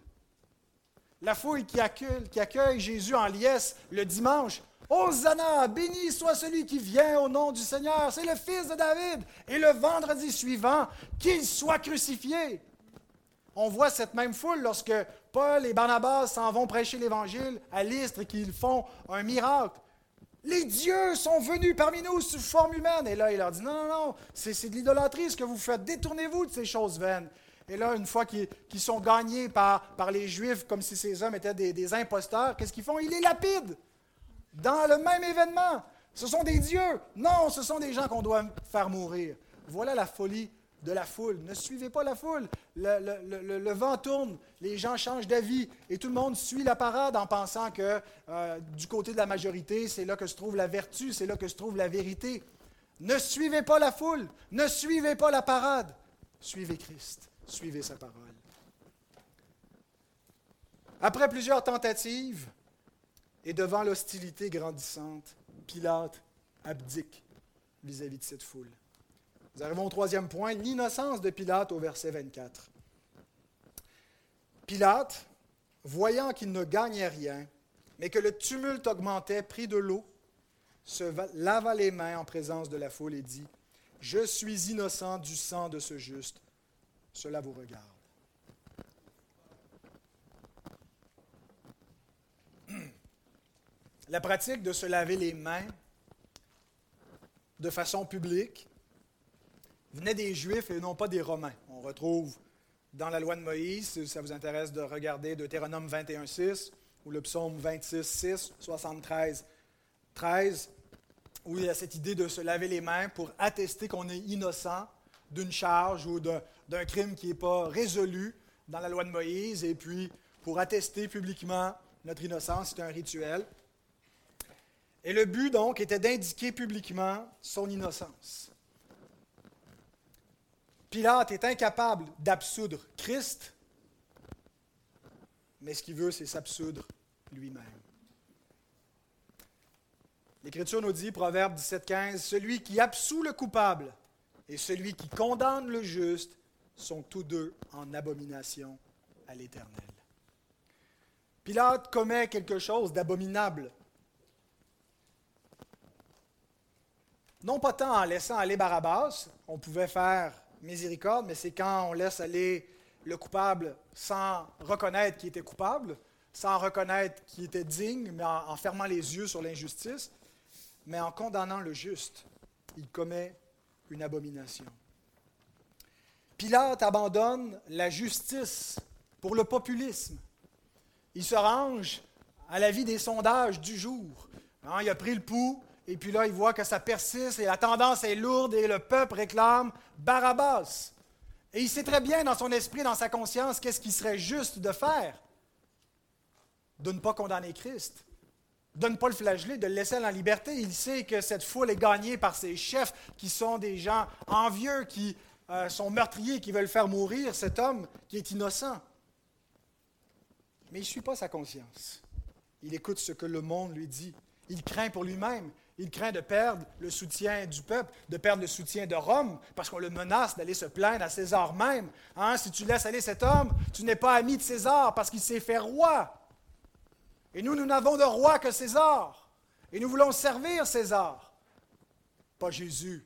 La foule qui accueille, qui accueille Jésus en liesse le dimanche. Hosanna, béni soit celui qui vient au nom du Seigneur. C'est le fils de David. Et le vendredi suivant, qu'il soit crucifié. On voit cette même foule lorsque Paul et Barnabas s'en vont prêcher l'Évangile à l'Istre et qu'ils font un miracle. Les dieux sont venus parmi nous sous forme humaine. Et là, il leur dit, non, non, non, c'est de l'idolâtrie ce que vous faites. Détournez-vous de ces choses vaines. Et là, une fois qu'ils sont gagnés par, par, les Juifs, comme si ces hommes étaient des, des imposteurs, qu'est-ce qu'ils font? Ils les lapident dans le même événement. Ce sont des dieux. Non, ce sont des gens qu'on doit faire mourir. Voilà la folie de la foule. Ne suivez pas la foule. Le, vent tourne, les gens changent d'avis et tout le monde suit la parade en pensant que euh, du côté de la majorité, c'est là que se trouve la vertu, c'est là que se trouve la vérité. Ne suivez pas la foule, ne suivez pas la parade. Suivez Christ, suivez sa parole. Après plusieurs tentatives et devant l'hostilité grandissante, Pilate abdique vis à -vis de cette foule. Nous arrivons au troisième point, l'innocence de Pilate au verset 24. Pilate, voyant qu'il ne gagnait rien, mais que le tumulte augmentait, prit de l'eau, se lava les mains en présence de la foule et dit, Je suis innocent du sang de ce juste, cela vous regarde. La pratique de se laver les mains de façon publique venait des Juifs et non pas des Romains. On retrouve dans la loi de Moïse, si ça vous intéresse de regarder Deutéronome 21.6 ou le psaume 26.6, 73, 13, où il y a cette idée de se laver les mains pour attester qu'on est innocent d'une charge ou d'un crime qui n'est pas résolu dans la loi de Moïse, et puis pour attester publiquement notre innocence, c'est un rituel. Et le but, donc, était d'indiquer publiquement son innocence. Pilate est incapable d'absoudre Christ, mais ce qu'il veut, c'est s'absoudre lui-même. L'Écriture nous dit, Proverbe 17,15, Celui qui absout le coupable et celui qui condamne le juste sont tous deux en abomination à l'Éternel. Pilate commet quelque chose d'abominable. Non pas tant en laissant aller Barabbas, on pouvait faire miséricorde, mais c'est quand on laisse aller le coupable sans reconnaître qu'il était coupable, sans reconnaître qu'il était digne, mais en, fermant les yeux sur l'injustice, mais en condamnant le juste. Il commet une abomination. Pilate abandonne la justice pour le populisme. Il se range à la vie des sondages du jour. Hein, il a pris le pouls, et puis là, il voit que ça persiste et la tendance est lourde et le peuple réclame Barabbas. Et il sait très bien dans son esprit, dans sa conscience, qu'est-ce qui serait juste de faire. De ne pas condamner Christ, de ne pas le flageller, de le laisser en liberté. Il sait que cette foule est gagnée par ses chefs qui sont des gens envieux, qui euh, sont meurtriers, qui veulent faire mourir cet homme qui est innocent. Mais il ne suit pas sa conscience. Il écoute ce que le monde lui dit. Il craint pour lui-même. Il craint de perdre le soutien du peuple, de perdre le soutien de Rome, parce qu'on le menace d'aller se plaindre à César même. Hein, si tu laisses aller cet homme, tu n'es pas ami de César parce qu'il s'est fait roi. Et nous, nous n'avons de roi que César. Et nous voulons servir César, pas Jésus.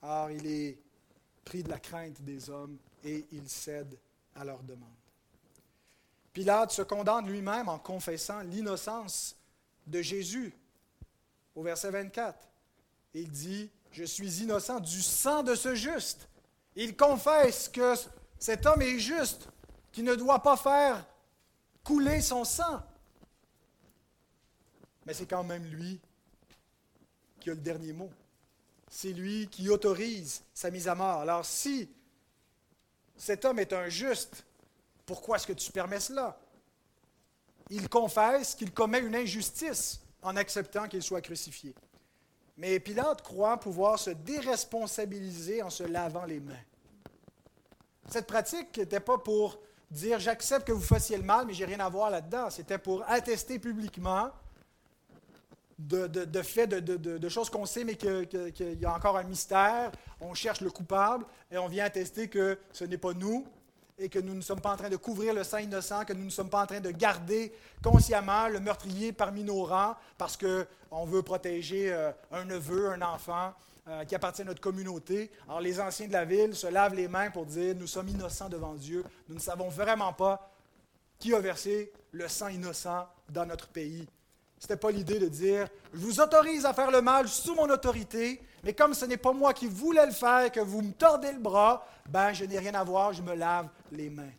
Or, il est pris de la crainte des hommes et il cède à leurs demandes. Pilate se condamne lui-même en confessant l'innocence de Jésus au verset 24. Il dit, je suis innocent du sang de ce juste. Il confesse que cet homme est juste, qui ne doit pas faire couler son sang. Mais c'est quand même lui qui a le dernier mot. C'est lui qui autorise sa mise à mort. Alors si cet homme est un juste, pourquoi est-ce que tu permets cela? Il confesse qu'il commet une injustice en acceptant qu'il soit crucifié. Mais Pilate croit pouvoir se déresponsabiliser en se lavant les mains. Cette pratique n'était pas pour dire j'accepte que vous fassiez le mal, mais j'ai rien à voir là-dedans. C'était pour attester publiquement de, faits, de, choses qu'on sait, mais qu'il y a encore un mystère. On cherche le coupable et on vient attester que ce n'est pas nous et que nous ne sommes pas en train de couvrir le sang innocent, que nous ne sommes pas en train de garder consciemment le meurtrier parmi nos rangs parce qu'on veut protéger euh, un neveu, un enfant euh, qui appartient à notre communauté. Alors les anciens de la ville se lavent les mains pour dire, nous sommes innocents devant Dieu, nous ne savons vraiment pas qui a versé le sang innocent dans notre pays. Ce n'était pas l'idée de dire, je vous autorise à faire le mal sous mon autorité, mais comme ce n'est pas moi qui voulais le faire, que vous me tordez le bras, ben je n'ai rien à voir, je me lave les mains.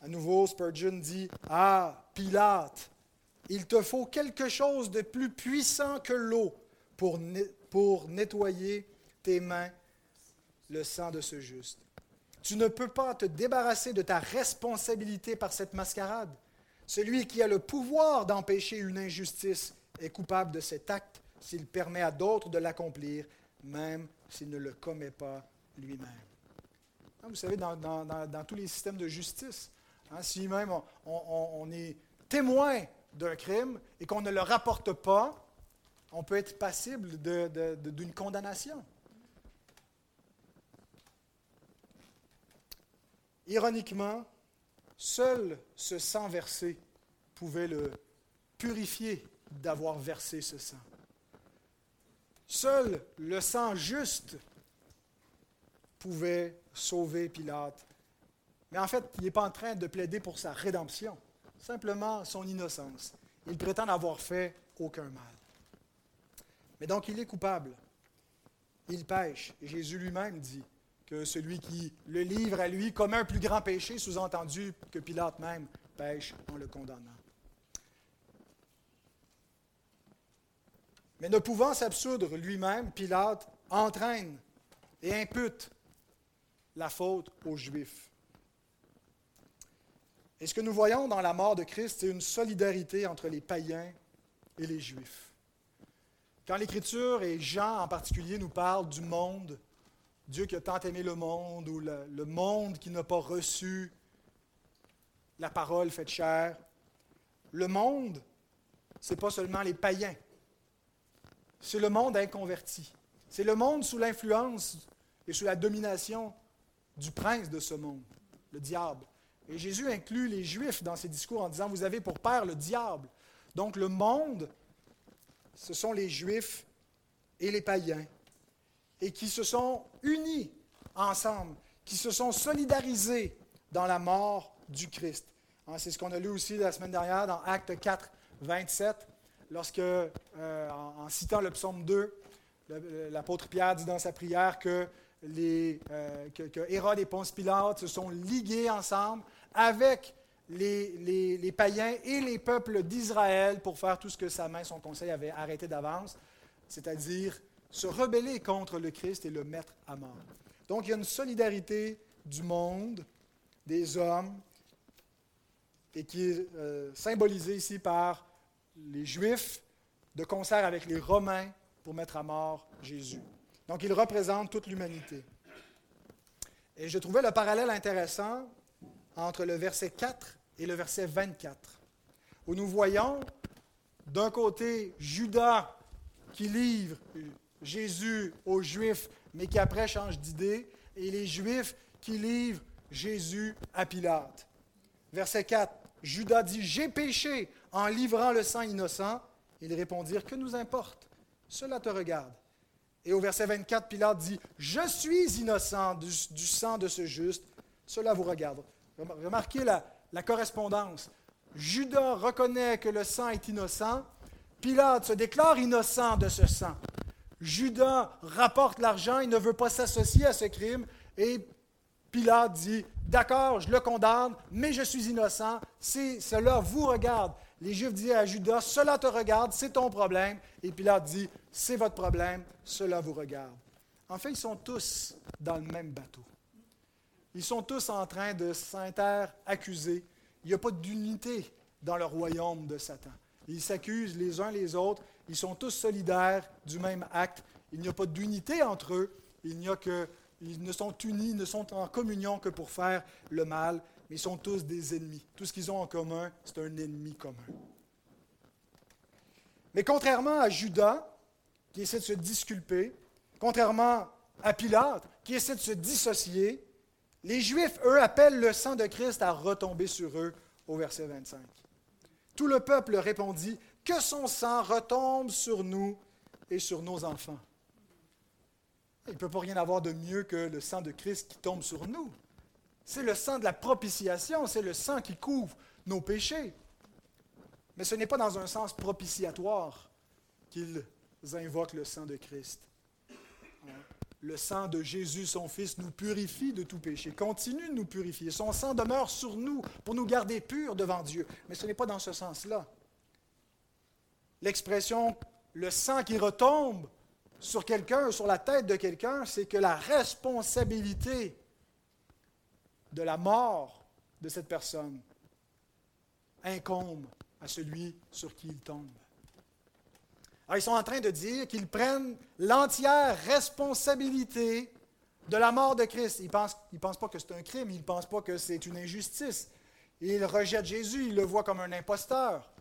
À nouveau, Spurgeon dit, Ah, Pilate, il te faut quelque chose de plus puissant que l'eau pour, pour nettoyer tes mains le sang de ce juste. Tu ne peux pas te débarrasser de ta responsabilité par cette mascarade. Celui qui a le pouvoir d'empêcher une injustice est coupable de cet acte s'il permet à d'autres de l'accomplir, même s'il ne le commet pas lui-même. Hein, vous savez, dans, tous les systèmes de justice, hein, si même on, est témoin d'un crime et qu'on ne le rapporte pas, on peut être passible d'une condamnation. Ironiquement, Seul ce sang versé pouvait le purifier d'avoir versé ce sang. Seul le sang juste pouvait sauver Pilate. Mais en fait, il n'est pas en train de plaider pour sa rédemption, simplement son innocence. Il prétend n'avoir fait aucun mal. Mais donc il est coupable. Il pêche. Jésus lui-même dit, que celui qui le livre à lui comme un plus grand péché, sous-entendu que Pilate même pêche en le condamnant. Mais ne pouvant s'absoudre lui-même, Pilate entraîne et impute la faute aux Juifs. Et ce que nous voyons dans la mort de Christ, c'est une solidarité entre les païens et les Juifs. Quand l'Écriture, et Jean en particulier, nous parle du monde, Dieu qui a tant aimé le monde, ou le, monde qui n'a pas reçu la parole faite chair. Le monde, ce n'est pas seulement les païens, c'est le monde inconverti. C'est le monde sous l'influence et sous la domination du prince de ce monde, le diable. Et Jésus inclut les Juifs dans ses discours en disant, vous avez pour père le diable. Donc le monde, ce sont les Juifs et les païens et qui se sont unis ensemble, qui se sont solidarisés dans la mort du Christ. Hein, c'est ce qu'on a lu aussi la semaine dernière dans Acte 4, 27, lorsque, euh, en, citant le psaume 2, l'apôtre Pierre dit dans sa prière que, les, euh, que, Hérode et Ponce Pilate se sont ligués ensemble avec les, les, les païens et les peuples d'Israël pour faire tout ce que sa main, son conseil avait arrêté d'avance, c'est-à-dire se rebeller contre le Christ et le mettre à mort. Donc il y a une solidarité du monde, des hommes, et qui est euh, symbolisée ici par les Juifs de concert avec les Romains pour mettre à mort Jésus. Donc il représente toute l'humanité. Et je trouvais le parallèle intéressant entre le verset 4 et le verset 24, où nous voyons d'un côté Judas qui livre Jésus aux Juifs, mais qui après change d'idée, et les Juifs qui livrent Jésus à Pilate. Verset 4, Judas dit, J'ai péché en livrant le sang innocent. Ils répondirent, Que nous importe? Cela te regarde. Et au verset 24, Pilate dit, Je suis innocent du, sang de ce juste. Cela vous regarde. Remarquez la, la correspondance. Judas reconnaît que le sang est innocent. Pilate se déclare innocent de ce sang. Judas rapporte l'argent, il ne veut pas s'associer à ce crime, et Pilate dit, d'accord, je le condamne, mais je suis innocent, cela vous regarde. Les Juifs disent à Judas, cela te regarde, c'est ton problème, et Pilate dit, c'est votre problème, cela vous regarde. En fait, ils sont tous dans le même bateau. Ils sont tous en train de s'inter-accuser. Il n'y a pas d'unité dans le royaume de Satan. Ils s'accusent les uns les autres ils sont tous solidaires du même acte. Il n'y a pas d'unité entre eux. Ils ne sont unis, ne sont en communion que pour faire le mal, mais ils sont tous des ennemis. Tout ce qu'ils ont en commun, c'est un ennemi commun. Mais contrairement à Judas, qui essaie de se disculper, contrairement à Pilate, qui essaie de se dissocier, les Juifs, eux, appellent le sang de Christ à retomber sur eux au verset 25. Tout le peuple répondit, Que son sang retombe sur nous et sur nos enfants. Il ne peut pas rien avoir de mieux que le sang de Christ qui tombe sur nous. C'est le sang de la propitiation, c'est le sang qui couvre nos péchés. Mais ce n'est pas dans un sens propitiatoire qu'ils invoquent le sang de Christ. Le sang de Jésus, son Fils, nous purifie de tout péché, continue de nous purifier. Son sang demeure sur nous pour nous garder purs devant Dieu. Mais ce n'est pas dans ce sens-là. L'expression le sang qui retombe sur quelqu'un, sur la tête de quelqu'un, c'est que la responsabilité de la mort de cette personne incombe à celui sur qui il tombe. Alors, ils sont en train de dire qu'ils prennent l'entière responsabilité de la mort de Christ. Ils ne pensent, pensent pas que c'est un crime, ils ne pensent pas que c'est une injustice. Ils rejettent Jésus, ils le voient comme un imposteur.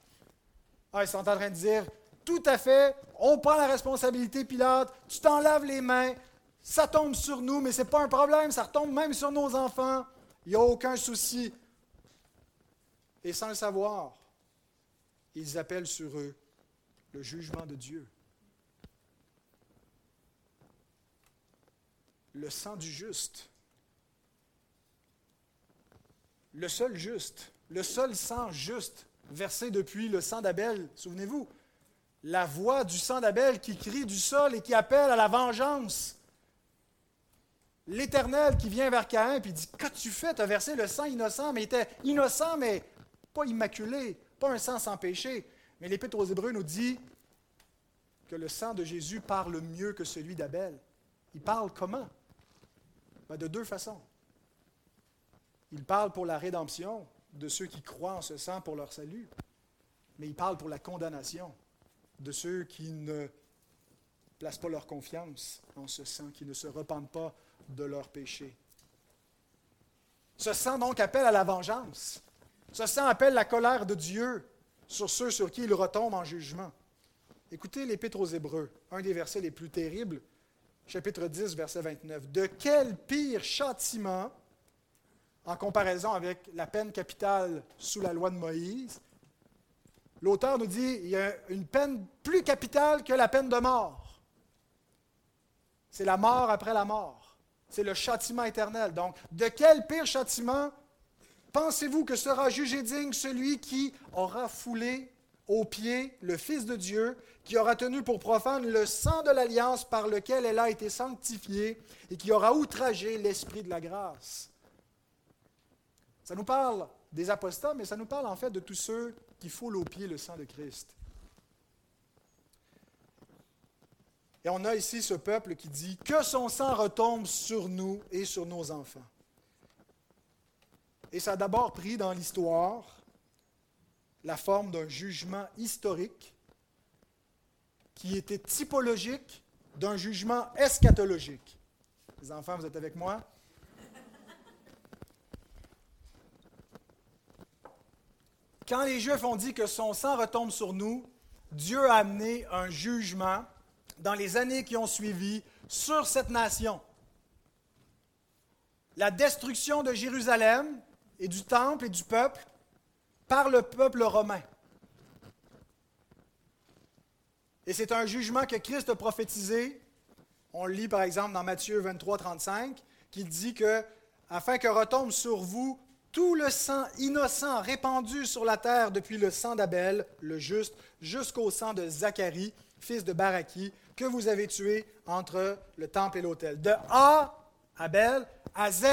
Alors, ils sont en train de dire, tout à fait, on prend la responsabilité, Pilate, tu t'en laves les mains, ça tombe sur nous, mais ce n'est pas un problème, ça retombe même sur nos enfants, il n'y a aucun souci. Et sans le savoir, ils appellent sur eux le jugement de Dieu. Le sang du juste. Le seul juste, le seul sang juste versé depuis le sang d'Abel, souvenez-vous, la voix du sang d'Abel qui crie du sol et qui appelle à la vengeance. L'Éternel qui vient vers Caïn et dit Qu'as-tu fait? Tu as versé le sang innocent, mais il était innocent, mais pas immaculé, pas un sang sans péché. Mais l'Épître aux Hébreux nous dit que le sang de Jésus parle mieux que celui d'Abel. Il parle comment? Ben, De deux façons. Il parle pour la rédemption de ceux qui croient en ce sang pour leur salut, mais il parle pour la condamnation de ceux qui ne placent pas leur confiance en ce sang, qui ne se repentent pas de leurs péchés. Ce sang donc appelle à la vengeance. Ce sang appelle la colère de Dieu sur ceux sur qui il retombe en jugement. Écoutez l'Épître aux Hébreux, un des versets les plus terribles, chapitre 10, verset 29. De quel pire châtiment, en comparaison avec la peine capitale sous la loi de Moïse, l'auteur nous dit qu'il y a une peine plus capitale que la peine de mort. C'est la mort après la mort. C'est le châtiment éternel. Donc, de quel pire châtiment pensez-vous que sera jugé digne celui qui aura foulé aux pieds le Fils de Dieu, qui aura tenu pour profane le sang de l'alliance par lequel elle a été sanctifiée et qui aura outragé l'Esprit de la grâce? Ça nous parle des apostats, mais ça nous parle en fait de tous ceux qui foule aux pieds le sang de Christ. Et on a ici ce peuple qui dit que son sang retombe sur nous et sur nos enfants. Et ça a d'abord pris dans l'histoire la forme d'un jugement historique qui était typologique d'un jugement eschatologique. Les enfants, vous êtes avec moi? Quand les Juifs ont dit que son sang retombe sur nous, Dieu a amené un jugement dans les années qui ont suivi sur cette nation. La destruction de Jérusalem et du temple et du peuple par le peuple romain. Et c'est un jugement que Christ a prophétisé. On lit par exemple dans Matthieu 23, 35, qui dit que afin que retombe sur vous tout le sang innocent répandu sur la terre depuis le sang d'Abel, le juste, jusqu'au sang de Zacharie, fils de Baraki, que vous avez tué entre le temple et l'autel. De A, Abel, à Z,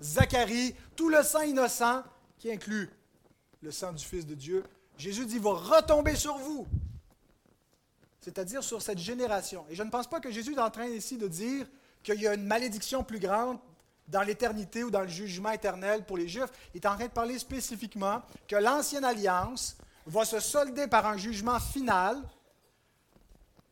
Zacharie, tout le sang innocent qui inclut le sang du Fils de Dieu, Jésus dit, va retomber sur vous, c'est-à-dire sur cette génération. Et je ne pense pas que Jésus est en train ici de dire qu'il y a une malédiction plus grande dans l'éternité ou dans le jugement éternel pour les Juifs. Il est en train de parler spécifiquement que l'ancienne alliance va se solder par un jugement final.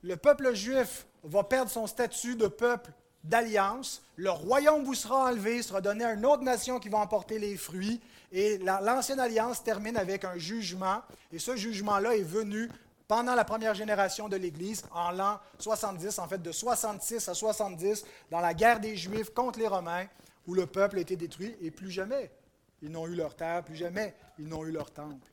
Le peuple juif va perdre son statut de peuple d'alliance. Le royaume vous sera enlevé, sera donné à une autre nation qui va emporter les fruits. Et l'ancienne alliance termine avec un jugement. Et ce jugement-là est venu pendant la première génération de l'Église, en l'an 70, en fait de 66 à 70, dans la guerre des Juifs contre les Romains, où le peuple a été détruit, et plus jamais ils n'ont eu leur terre, plus jamais ils n'ont eu leur temple.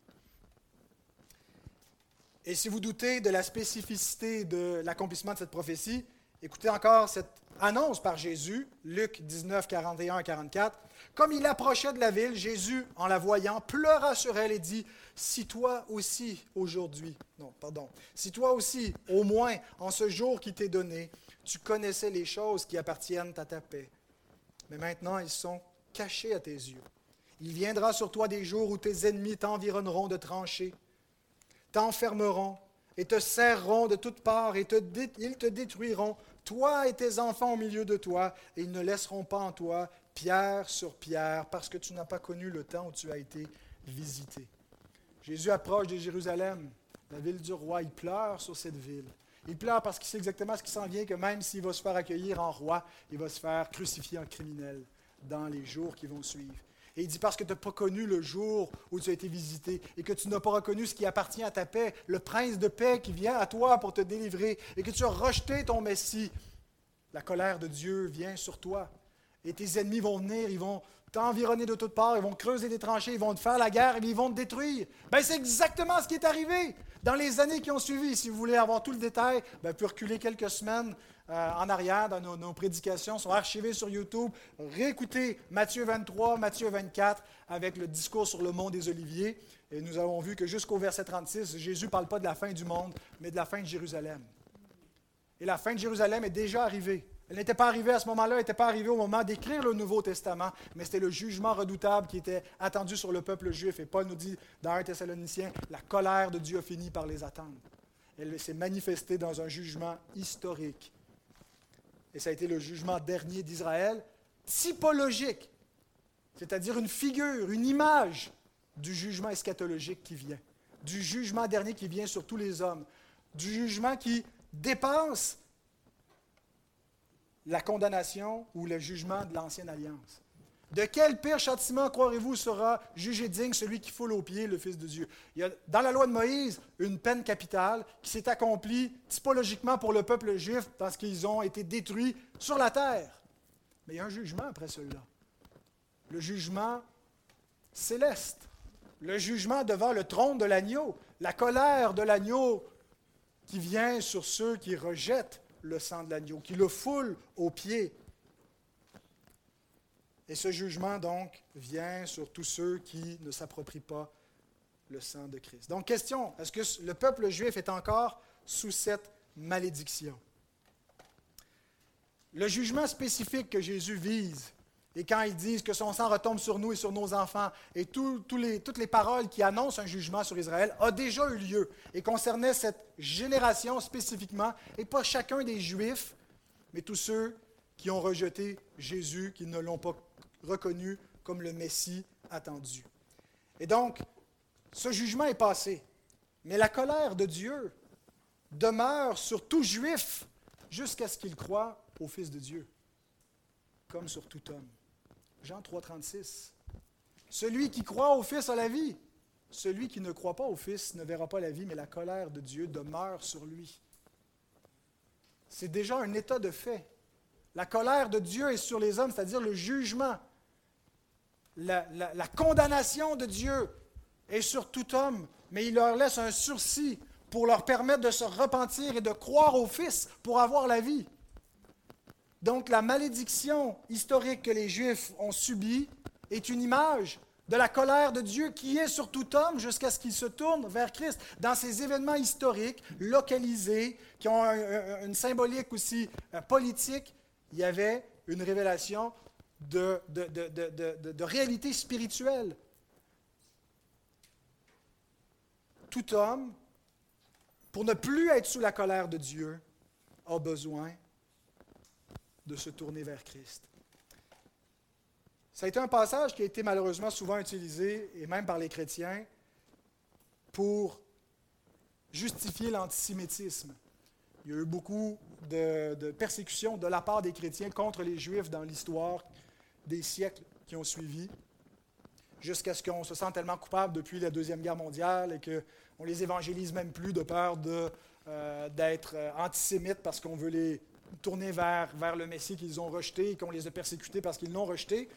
Et si vous doutez de la spécificité de l'accomplissement de cette prophétie, écoutez encore cette annonce par Jésus, Luc 19, 41 à 44. Comme il approchait de la ville, Jésus, en la voyant, pleura sur elle et dit, Si toi aussi aujourd'hui, non, pardon, si toi aussi, au moins en ce jour qui t'est donné, tu connaissais les choses qui appartiennent à ta paix, mais maintenant ils sont cachés à tes yeux. Il viendra sur toi des jours où tes ennemis t'environneront de tranchées, t'enfermeront et te serreront de toutes parts, et ils te détruiront, toi et tes enfants au milieu de toi, et ils ne laisseront pas en toi pierre sur pierre, parce que tu n'as pas connu le temps où tu as été visité. Jésus approche de Jérusalem, la ville du roi, il pleure sur cette ville. Il pleure parce qu'il sait exactement ce qui s'en vient, que même s'il va se faire accueillir en roi, il va se faire crucifier en criminel dans les jours qui vont suivre. Et il dit parce que tu n'as pas connu le jour où tu as été visité et que tu n'as pas reconnu ce qui appartient à ta paix, le prince de paix qui vient à toi pour te délivrer et que tu as rejeté ton Messie, la colère de Dieu vient sur toi. Et tes ennemis vont venir, ils vont t'environner de toutes parts, ils vont creuser des tranchées, ils vont te faire la guerre et ils vont te détruire. Ben, c'est exactement ce qui est arrivé dans les années qui ont suivi. Si vous voulez avoir tout le détail, ben, vous pouvez reculer quelques semaines euh, en arrière dans nos, prédications, sont archivées sur YouTube. Réécoutez Matthieu 23, Matthieu 24 avec le discours sur le mont des Oliviers. Et nous avons vu que jusqu'au verset 36, Jésus ne parle pas de la fin du monde, mais de la fin de Jérusalem. Et la fin de Jérusalem est déjà arrivée. Elle n'était pas arrivée à ce moment-là, elle n'était pas arrivée au moment d'écrire le Nouveau Testament, mais c'était le jugement redoutable qui était attendu sur le peuple juif. Et Paul nous dit dans 1 Thessaloniciens, la colère de Dieu a fini par les attendre. Elle s'est manifestée dans un jugement historique et ça a été le jugement dernier d'Israël, typologique, c'est-à-dire une figure, une image du jugement eschatologique qui vient, du jugement dernier qui vient sur tous les hommes, du jugement qui dépasse la condamnation ou le jugement de l'ancienne alliance. De quel pire châtiment, croirez-vous, sera jugé digne celui qui foule aux pieds le Fils de Dieu? Il y a dans la loi de Moïse une peine capitale qui s'est accomplie typologiquement pour le peuple juif parce qu'ils ont été détruits sur la terre. Mais il y a un jugement après cela. Le jugement céleste. Le jugement devant le trône de l'agneau. La colère de l'agneau qui vient sur ceux qui rejettent le sang de l'agneau, qui le foulent aux pieds. Et ce jugement, donc, vient sur tous ceux qui ne s'approprient pas le sang de Christ. Donc, question, est-ce que le peuple juif est encore sous cette malédiction? Le jugement spécifique que Jésus vise, et quand ils disent que son sang retombe sur nous et sur nos enfants, et toutes les paroles qui annoncent un jugement sur Israël, a déjà eu lieu et concernait cette génération spécifiquement, et pas chacun des Juifs, mais tous ceux qui ont rejeté Jésus, qui ne l'ont pas reconnu comme le Messie attendu. Et donc, ce jugement est passé. Mais la colère de Dieu demeure sur tout juif jusqu'à ce qu'il croit au Fils de Dieu, comme sur tout homme. Jean 3, 36. Celui qui croit au Fils a la vie. Celui qui ne croit pas au Fils ne verra pas la vie, mais la colère de Dieu demeure sur lui. C'est déjà un état de fait. La colère de Dieu est sur les hommes, c'est-à-dire le jugement la, condamnation de Dieu est sur tout homme, mais il leur laisse un sursis pour leur permettre de se repentir et de croire au Fils pour avoir la vie. Donc la malédiction historique que les Juifs ont subie est une image de la colère de Dieu qui est sur tout homme jusqu'à ce qu'il se tourne vers Christ. Dans ces événements historiques localisés, qui ont une symbolique aussi euh, politique, il y avait une révélation de, de, réalité spirituelle. Tout homme, pour ne plus être sous la colère de Dieu, a besoin de se tourner vers Christ. Ça a été un passage qui a été malheureusement souvent utilisé, et même par les chrétiens, pour justifier l'antisémitisme. Il y a eu beaucoup de, de persécution de la part des chrétiens contre les Juifs dans l'histoire des siècles qui ont suivi, jusqu'à ce qu'on se sente tellement coupable depuis la Deuxième Guerre mondiale et qu'on les évangélise même plus de peur euh, d'être euh, antisémites parce qu'on veut les tourner vers, vers le Messie qu'ils ont rejeté et qu'on les a persécutés parce qu'ils l'ont rejeté.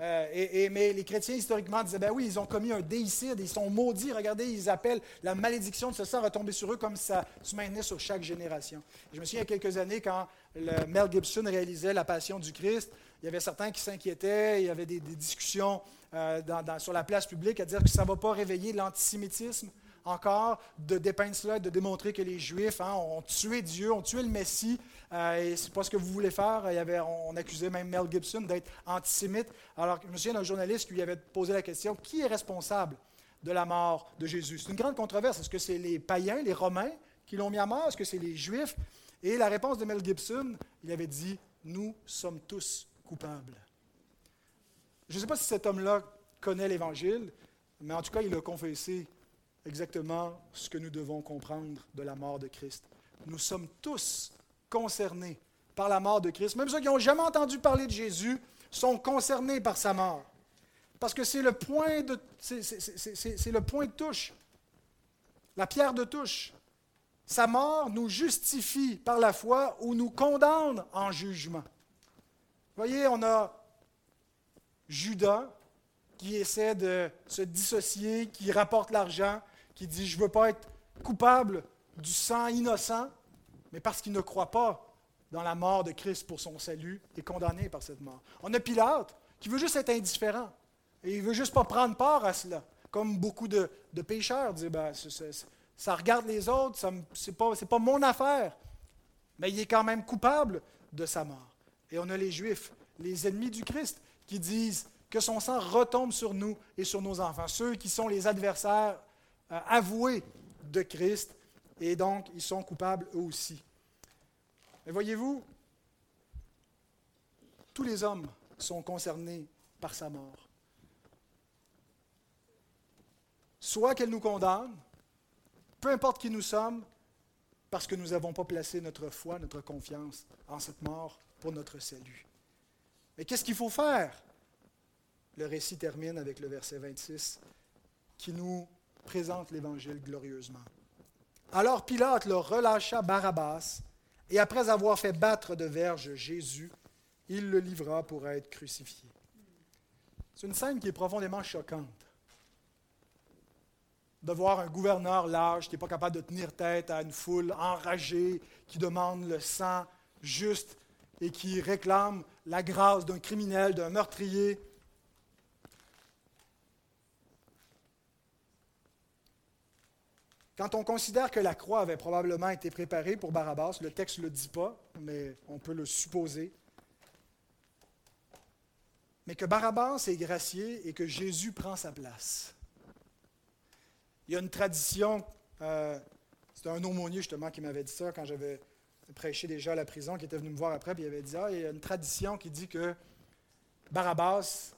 Euh, et, mais les chrétiens, historiquement, disaient, ben oui, ils ont commis un déicide, ils sont maudits. Regardez, ils appellent la malédiction de ce sang retomber sur eux comme ça se maintenait sur chaque génération. Je me souviens il y a quelques années, quand Mel Gibson réalisait La Passion du Christ, il y avait certains qui s'inquiétaient, il y avait des, discussions euh, sur la place publique à dire que ça ne va pas réveiller l'antisémitisme encore, de dépeindre cela, de démontrer que les Juifs hein, ont tué Dieu, ont tué le Messie, et c'est pas ce que vous voulez faire. Avait, on, accusait même Mel Gibson d'être antisémite. Alors, je me souviens d'un journaliste qui lui avait posé la question qui est responsable de la mort de Jésus? C'est une grande controverse. Est-ce que c'est les païens, les Romains qui l'ont mis à mort? Est-ce que c'est les Juifs? Et la réponse de Mel Gibson, il avait dit Nous sommes tous coupable. Je ne sais pas si cet homme-là connaît l'Évangile, mais en tout cas, il a confessé exactement ce que nous devons comprendre de la mort de Christ. Nous sommes tous concernés par la mort de Christ. Même ceux qui n'ont jamais entendu parler de Jésus sont concernés par sa mort. Parce que c'est le point de, c'est, le point de touche, la pierre de touche. Sa mort nous justifie par la foi ou nous condamne en jugement voyez, on a Judas qui essaie de se dissocier, qui rapporte l'argent, qui dit, je ne veux pas être coupable du sang innocent, mais parce qu'il ne croit pas dans la mort de Christ pour son salut, est condamné par cette mort. On a Pilate qui veut juste être indifférent. Et il ne veut juste pas prendre part à cela. Comme beaucoup de, pécheurs disent, ben, ça regarde les autres, ce n'est pas, mon affaire. Mais il est quand même coupable de sa mort. Et on a les Juifs, les ennemis du Christ, qui disent que son sang retombe sur nous et sur nos enfants, ceux qui sont les adversaires euh, avoués de Christ, et donc ils sont coupables eux aussi. Mais voyez-vous, tous les hommes sont concernés par sa mort. Soit qu'elle nous condamne, peu importe qui nous sommes, parce que nous n'avons pas placé notre foi, notre confiance en cette mort pour notre salut. Mais qu'est-ce qu'il faut faire? Le récit termine avec le verset 26 qui nous présente l'Évangile glorieusement. Alors Pilate leur relâcha Barabbas, et après avoir fait battre de verge Jésus, il le livra pour être crucifié. C'est une scène qui est profondément choquante. De voir un gouverneur lâche qui n'est pas capable de tenir tête à une foule enragée qui demande le sang juste et qui réclame la grâce d'un criminel, d'un meurtrier. Quand on considère que la croix avait probablement été préparée pour Barabbas, le texte ne le dit pas, mais on peut le supposer, mais que Barabbas est gracié et que Jésus prend sa place. Il y a une tradition, euh, c'est un aumônier justement qui m'avait dit ça quand j'avais prêché déjà à la prison, qui était venu me voir après, puis il avait dit Ah, il y a une tradition qui dit que Barabbas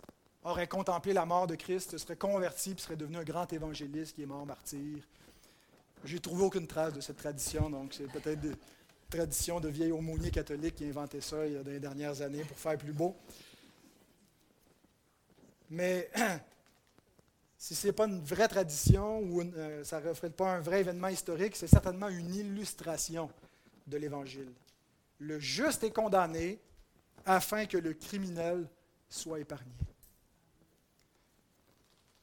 aurait contemplé la mort de Christ, serait converti, puis serait devenu un grand évangéliste qui est mort martyr. J'ai trouvé aucune trace de cette tradition, donc c'est peut-être une tradition de vieil aumônier catholique qui a inventé ça il y a des dernières années pour faire plus beau. Mais si ce n'est pas une vraie tradition ou euh, ça ne reflète pas un vrai événement historique, c'est certainement une illustration de l'Évangile. Le juste est condamné afin que le criminel soit épargné.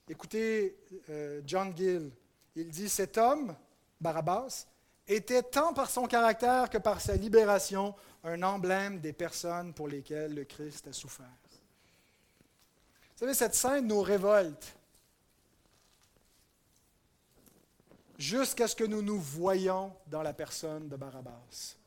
Écoutez euh, John Gill, il dit, cet homme, Barabbas, était tant par son caractère que par sa libération un emblème des personnes pour lesquelles le Christ a souffert. Vous savez, cette scène nous révolte jusqu'à ce que nous nous voyons dans la personne de Barabbas.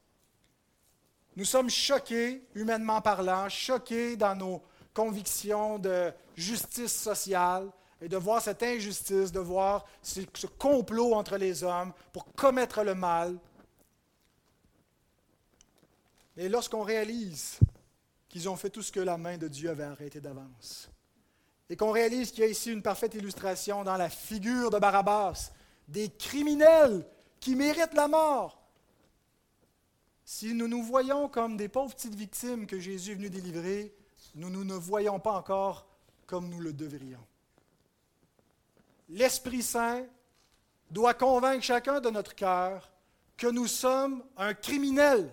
Nous sommes choqués, humainement parlant, choqués dans nos convictions de justice sociale et de voir cette injustice, de voir ce, complot entre les hommes pour commettre le mal. Et lorsqu'on réalise qu'ils ont fait tout ce que la main de Dieu avait arrêté d'avance, et qu'on réalise qu'il y a ici une parfaite illustration dans la figure de Barabbas, des criminels qui méritent la mort. Si nous nous voyons comme des pauvres petites victimes que Jésus est venu délivrer, nous, nous ne voyons pas encore comme nous le devrions. L'Esprit Saint doit convaincre chacun de notre cœur que nous sommes un criminel,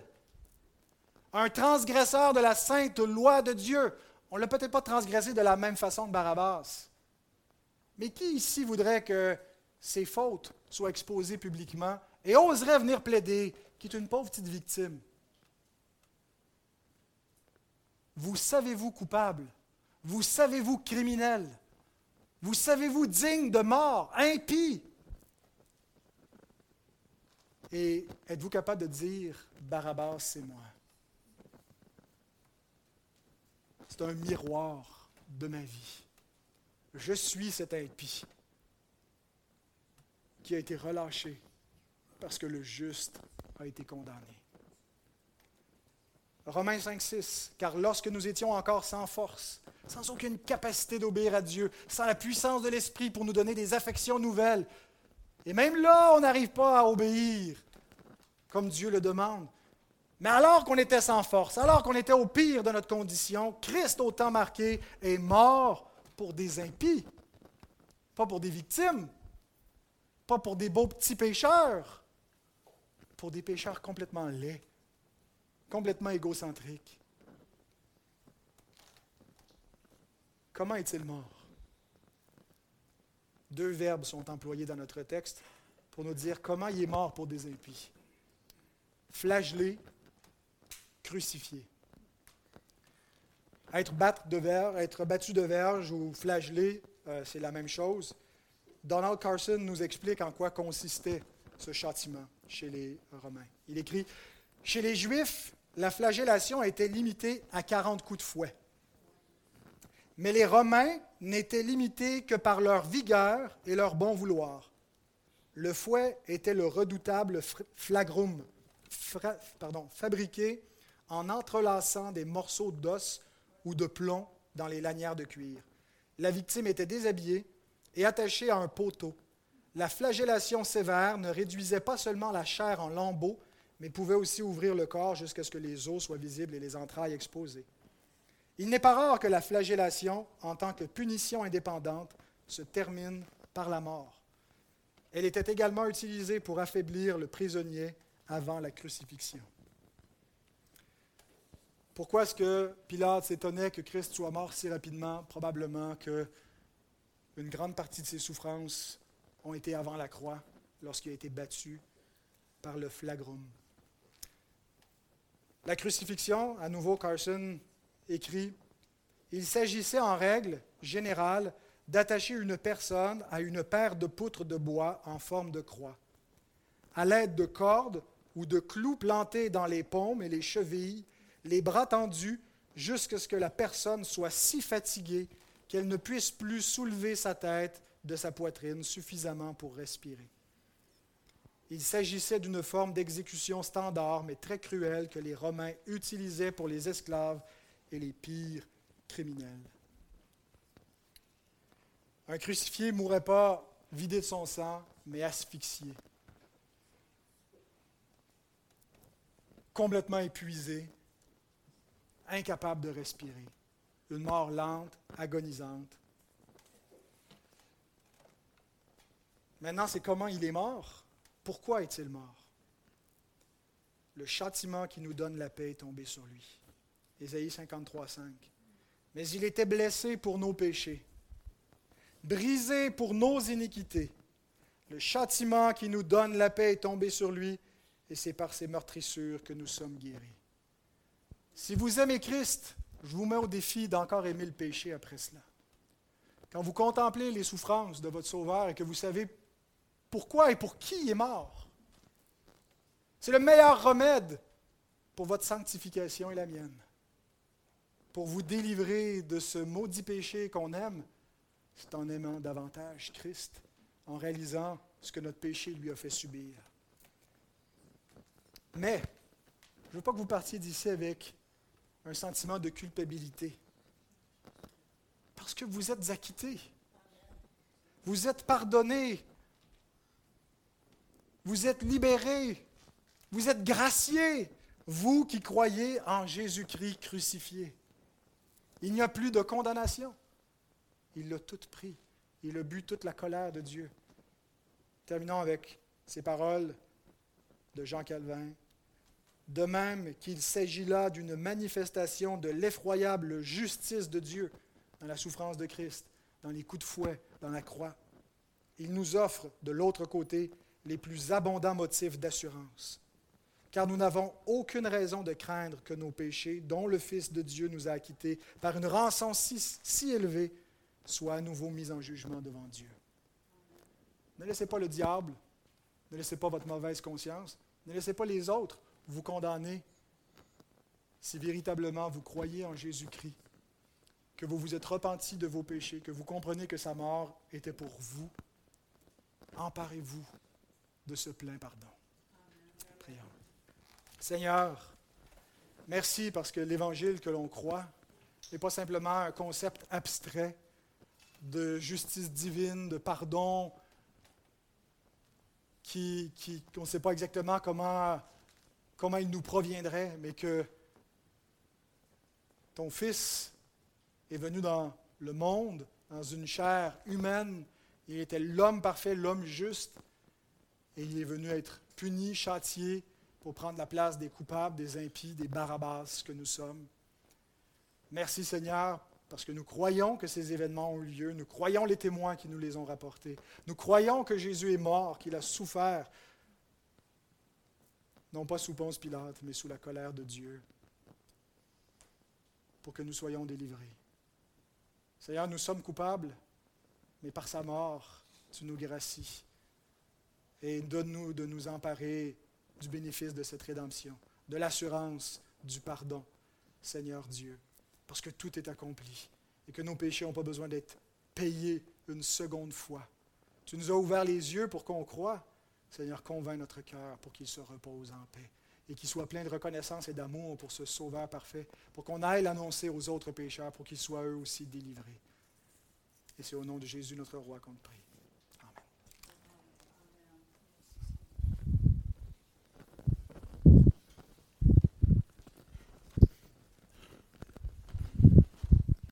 un transgresseur de la sainte loi de Dieu. On ne l'a peut-être pas transgressé de la même façon que Barabbas. Mais qui ici voudrait que ses fautes soient exposées publiquement et oserait venir plaider qu'il est une pauvre petite victime? Vous savez-vous coupable? Vous savez-vous criminel? Vous savez-vous digne de mort, impie? Et êtes-vous capable de dire, Barabbas, c'est moi? C'est un miroir de ma vie. Je suis cet impie qui a été relâché parce que le juste a été condamné. Romains 5, 6. Car lorsque nous étions encore sans force, sans aucune capacité d'obéir à Dieu, sans la puissance de l'Esprit pour nous donner des affections nouvelles, et même là, on n'arrive pas à obéir comme Dieu le demande. Mais alors qu'on était sans force, alors qu'on était au pire de notre condition, Christ, au temps marqué, est mort pour des impies, pas pour des victimes, pas pour des beaux petits pécheurs, pour des pécheurs complètement laids, complètement égocentriques. Comment est-il mort? Deux verbes sont employés dans notre texte pour nous dire comment il est mort pour des impies. Flagellé, crucifié. Être, battu de être battu de verge ou flagellé, euh, c'est la même chose. Donald Carson nous explique en quoi consistait ce châtiment chez les Romains. Il écrit Chez les Juifs, la flagellation était limitée à 40 coups de fouet. Mais les Romains n'étaient limités que par leur vigueur et leur bon vouloir. Le fouet était le redoutable flagrum, fabriqué en entrelaçant des morceaux d'os ou de plomb dans les lanières de cuir. La victime était déshabillée et attachée à un poteau. La flagellation sévère ne réduisait pas seulement la chair en lambeaux, mais pouvait aussi ouvrir le corps jusqu'à ce que les os soient visibles et les entrailles exposées. Il n'est pas rare que la flagellation, en tant que punition indépendante, se termine par la mort. Elle était également utilisée pour affaiblir le prisonnier avant la crucifixion. Pourquoi est-ce que Pilate s'étonnait que Christ soit mort si rapidement? Probablement que une grande partie de ses souffrances ont été avant la croix, lorsqu'il a été battu par le flagrum. La crucifixion, à nouveau, Carson écrit Il s'agissait en règle générale d'attacher une personne à une paire de poutres de bois en forme de croix. À l'aide de cordes ou de clous plantés dans les paumes et les chevilles, les bras tendus jusqu'à ce que la personne soit si fatiguée qu'elle ne puisse plus soulever sa tête de sa poitrine suffisamment pour respirer. Il s'agissait d'une forme d'exécution standard, mais très cruelle, que les Romains utilisaient pour les esclaves et les pires criminels. Un crucifié ne mourrait pas vidé de son sang, mais asphyxié. Complètement épuisé, incapable de respirer. Une mort lente, agonisante. Maintenant, c'est comment il est mort? Pourquoi est-il mort? Le châtiment qui nous donne la paix est tombé sur lui. Ésaïe 53, 5. Mais il était blessé pour nos péchés, brisé pour nos iniquités. Le châtiment qui nous donne la paix est tombé sur lui, et c'est par ses meurtrissures que nous sommes guéris. Si vous aimez Christ, je vous mets au défi d'encore aimer le péché après cela. Quand vous contemplez les souffrances de votre Sauveur et que vous savez pourquoi et pour qui il est mort, c'est le meilleur remède pour votre sanctification et la mienne. Pour vous délivrer de ce maudit péché qu'on aime, c'est en aimant davantage Christ, en réalisant ce que notre péché lui a fait subir. Mais, je ne veux pas que vous partiez d'ici avec un sentiment de culpabilité. Parce que vous êtes acquitté. Vous êtes pardonné. Vous êtes libéré. Vous êtes gracié. vous qui croyez en Jésus-Christ crucifié. Il n'y a plus de condamnation. Il l'a tout pris. Il a bu toute la colère de Dieu. Terminons avec ces paroles de Jean Calvin. De même qu'il s'agit là d'une manifestation de l'effroyable justice de Dieu dans la souffrance de Christ, dans les coups de fouet, dans la croix. Il nous offre, de l'autre côté, les plus abondants motifs d'assurance. Car nous n'avons aucune raison de craindre que nos péchés, dont le Fils de Dieu nous a acquittés par une rançon si, si élevée, soient à nouveau mis en jugement devant Dieu. Ne laissez pas le diable, ne laissez pas votre mauvaise conscience, ne laissez pas les autres vous condamner si véritablement vous croyez en Jésus-Christ, que vous vous êtes repenti de vos péchés, que vous comprenez que sa mort était pour vous. Emparez-vous de ce plein pardon. Prions. Seigneur, merci parce que l'évangile que l'on croit n'est pas simplement un concept abstrait de justice divine, de pardon, qui, qu'on ne sait pas exactement comment, comment il nous proviendrait, mais que ton Fils est venu dans le monde, dans une chair humaine, il était l'homme parfait, l'homme juste, et il est venu être puni, châtié, pour prendre la place des coupables, des impies, des barabbas que nous sommes. Merci Seigneur parce que nous croyons que ces événements ont eu lieu, nous croyons les témoins qui nous les ont rapportés, nous croyons que Jésus est mort, qu'il a souffert, non pas sous Ponce Pilate, mais sous la colère de Dieu, pour que nous soyons délivrés. Seigneur, nous sommes coupables, mais par sa mort, tu nous gracies. Et donne-nous de nous emparer du bénéfice de cette rédemption, de l'assurance du pardon, Seigneur Dieu parce que tout est accompli et que nos péchés n'ont pas besoin d'être payés une seconde fois. Tu nous as ouvert les yeux pour qu'on croie. Seigneur, convainc notre cœur pour qu'il se repose en paix et qu'il soit plein de reconnaissance et d'amour pour ce Sauveur parfait, pour qu'on aille l'annoncer aux autres pécheurs, pour qu'ils soient eux aussi délivrés. Et c'est au nom de Jésus, notre Roi, qu'on te prie.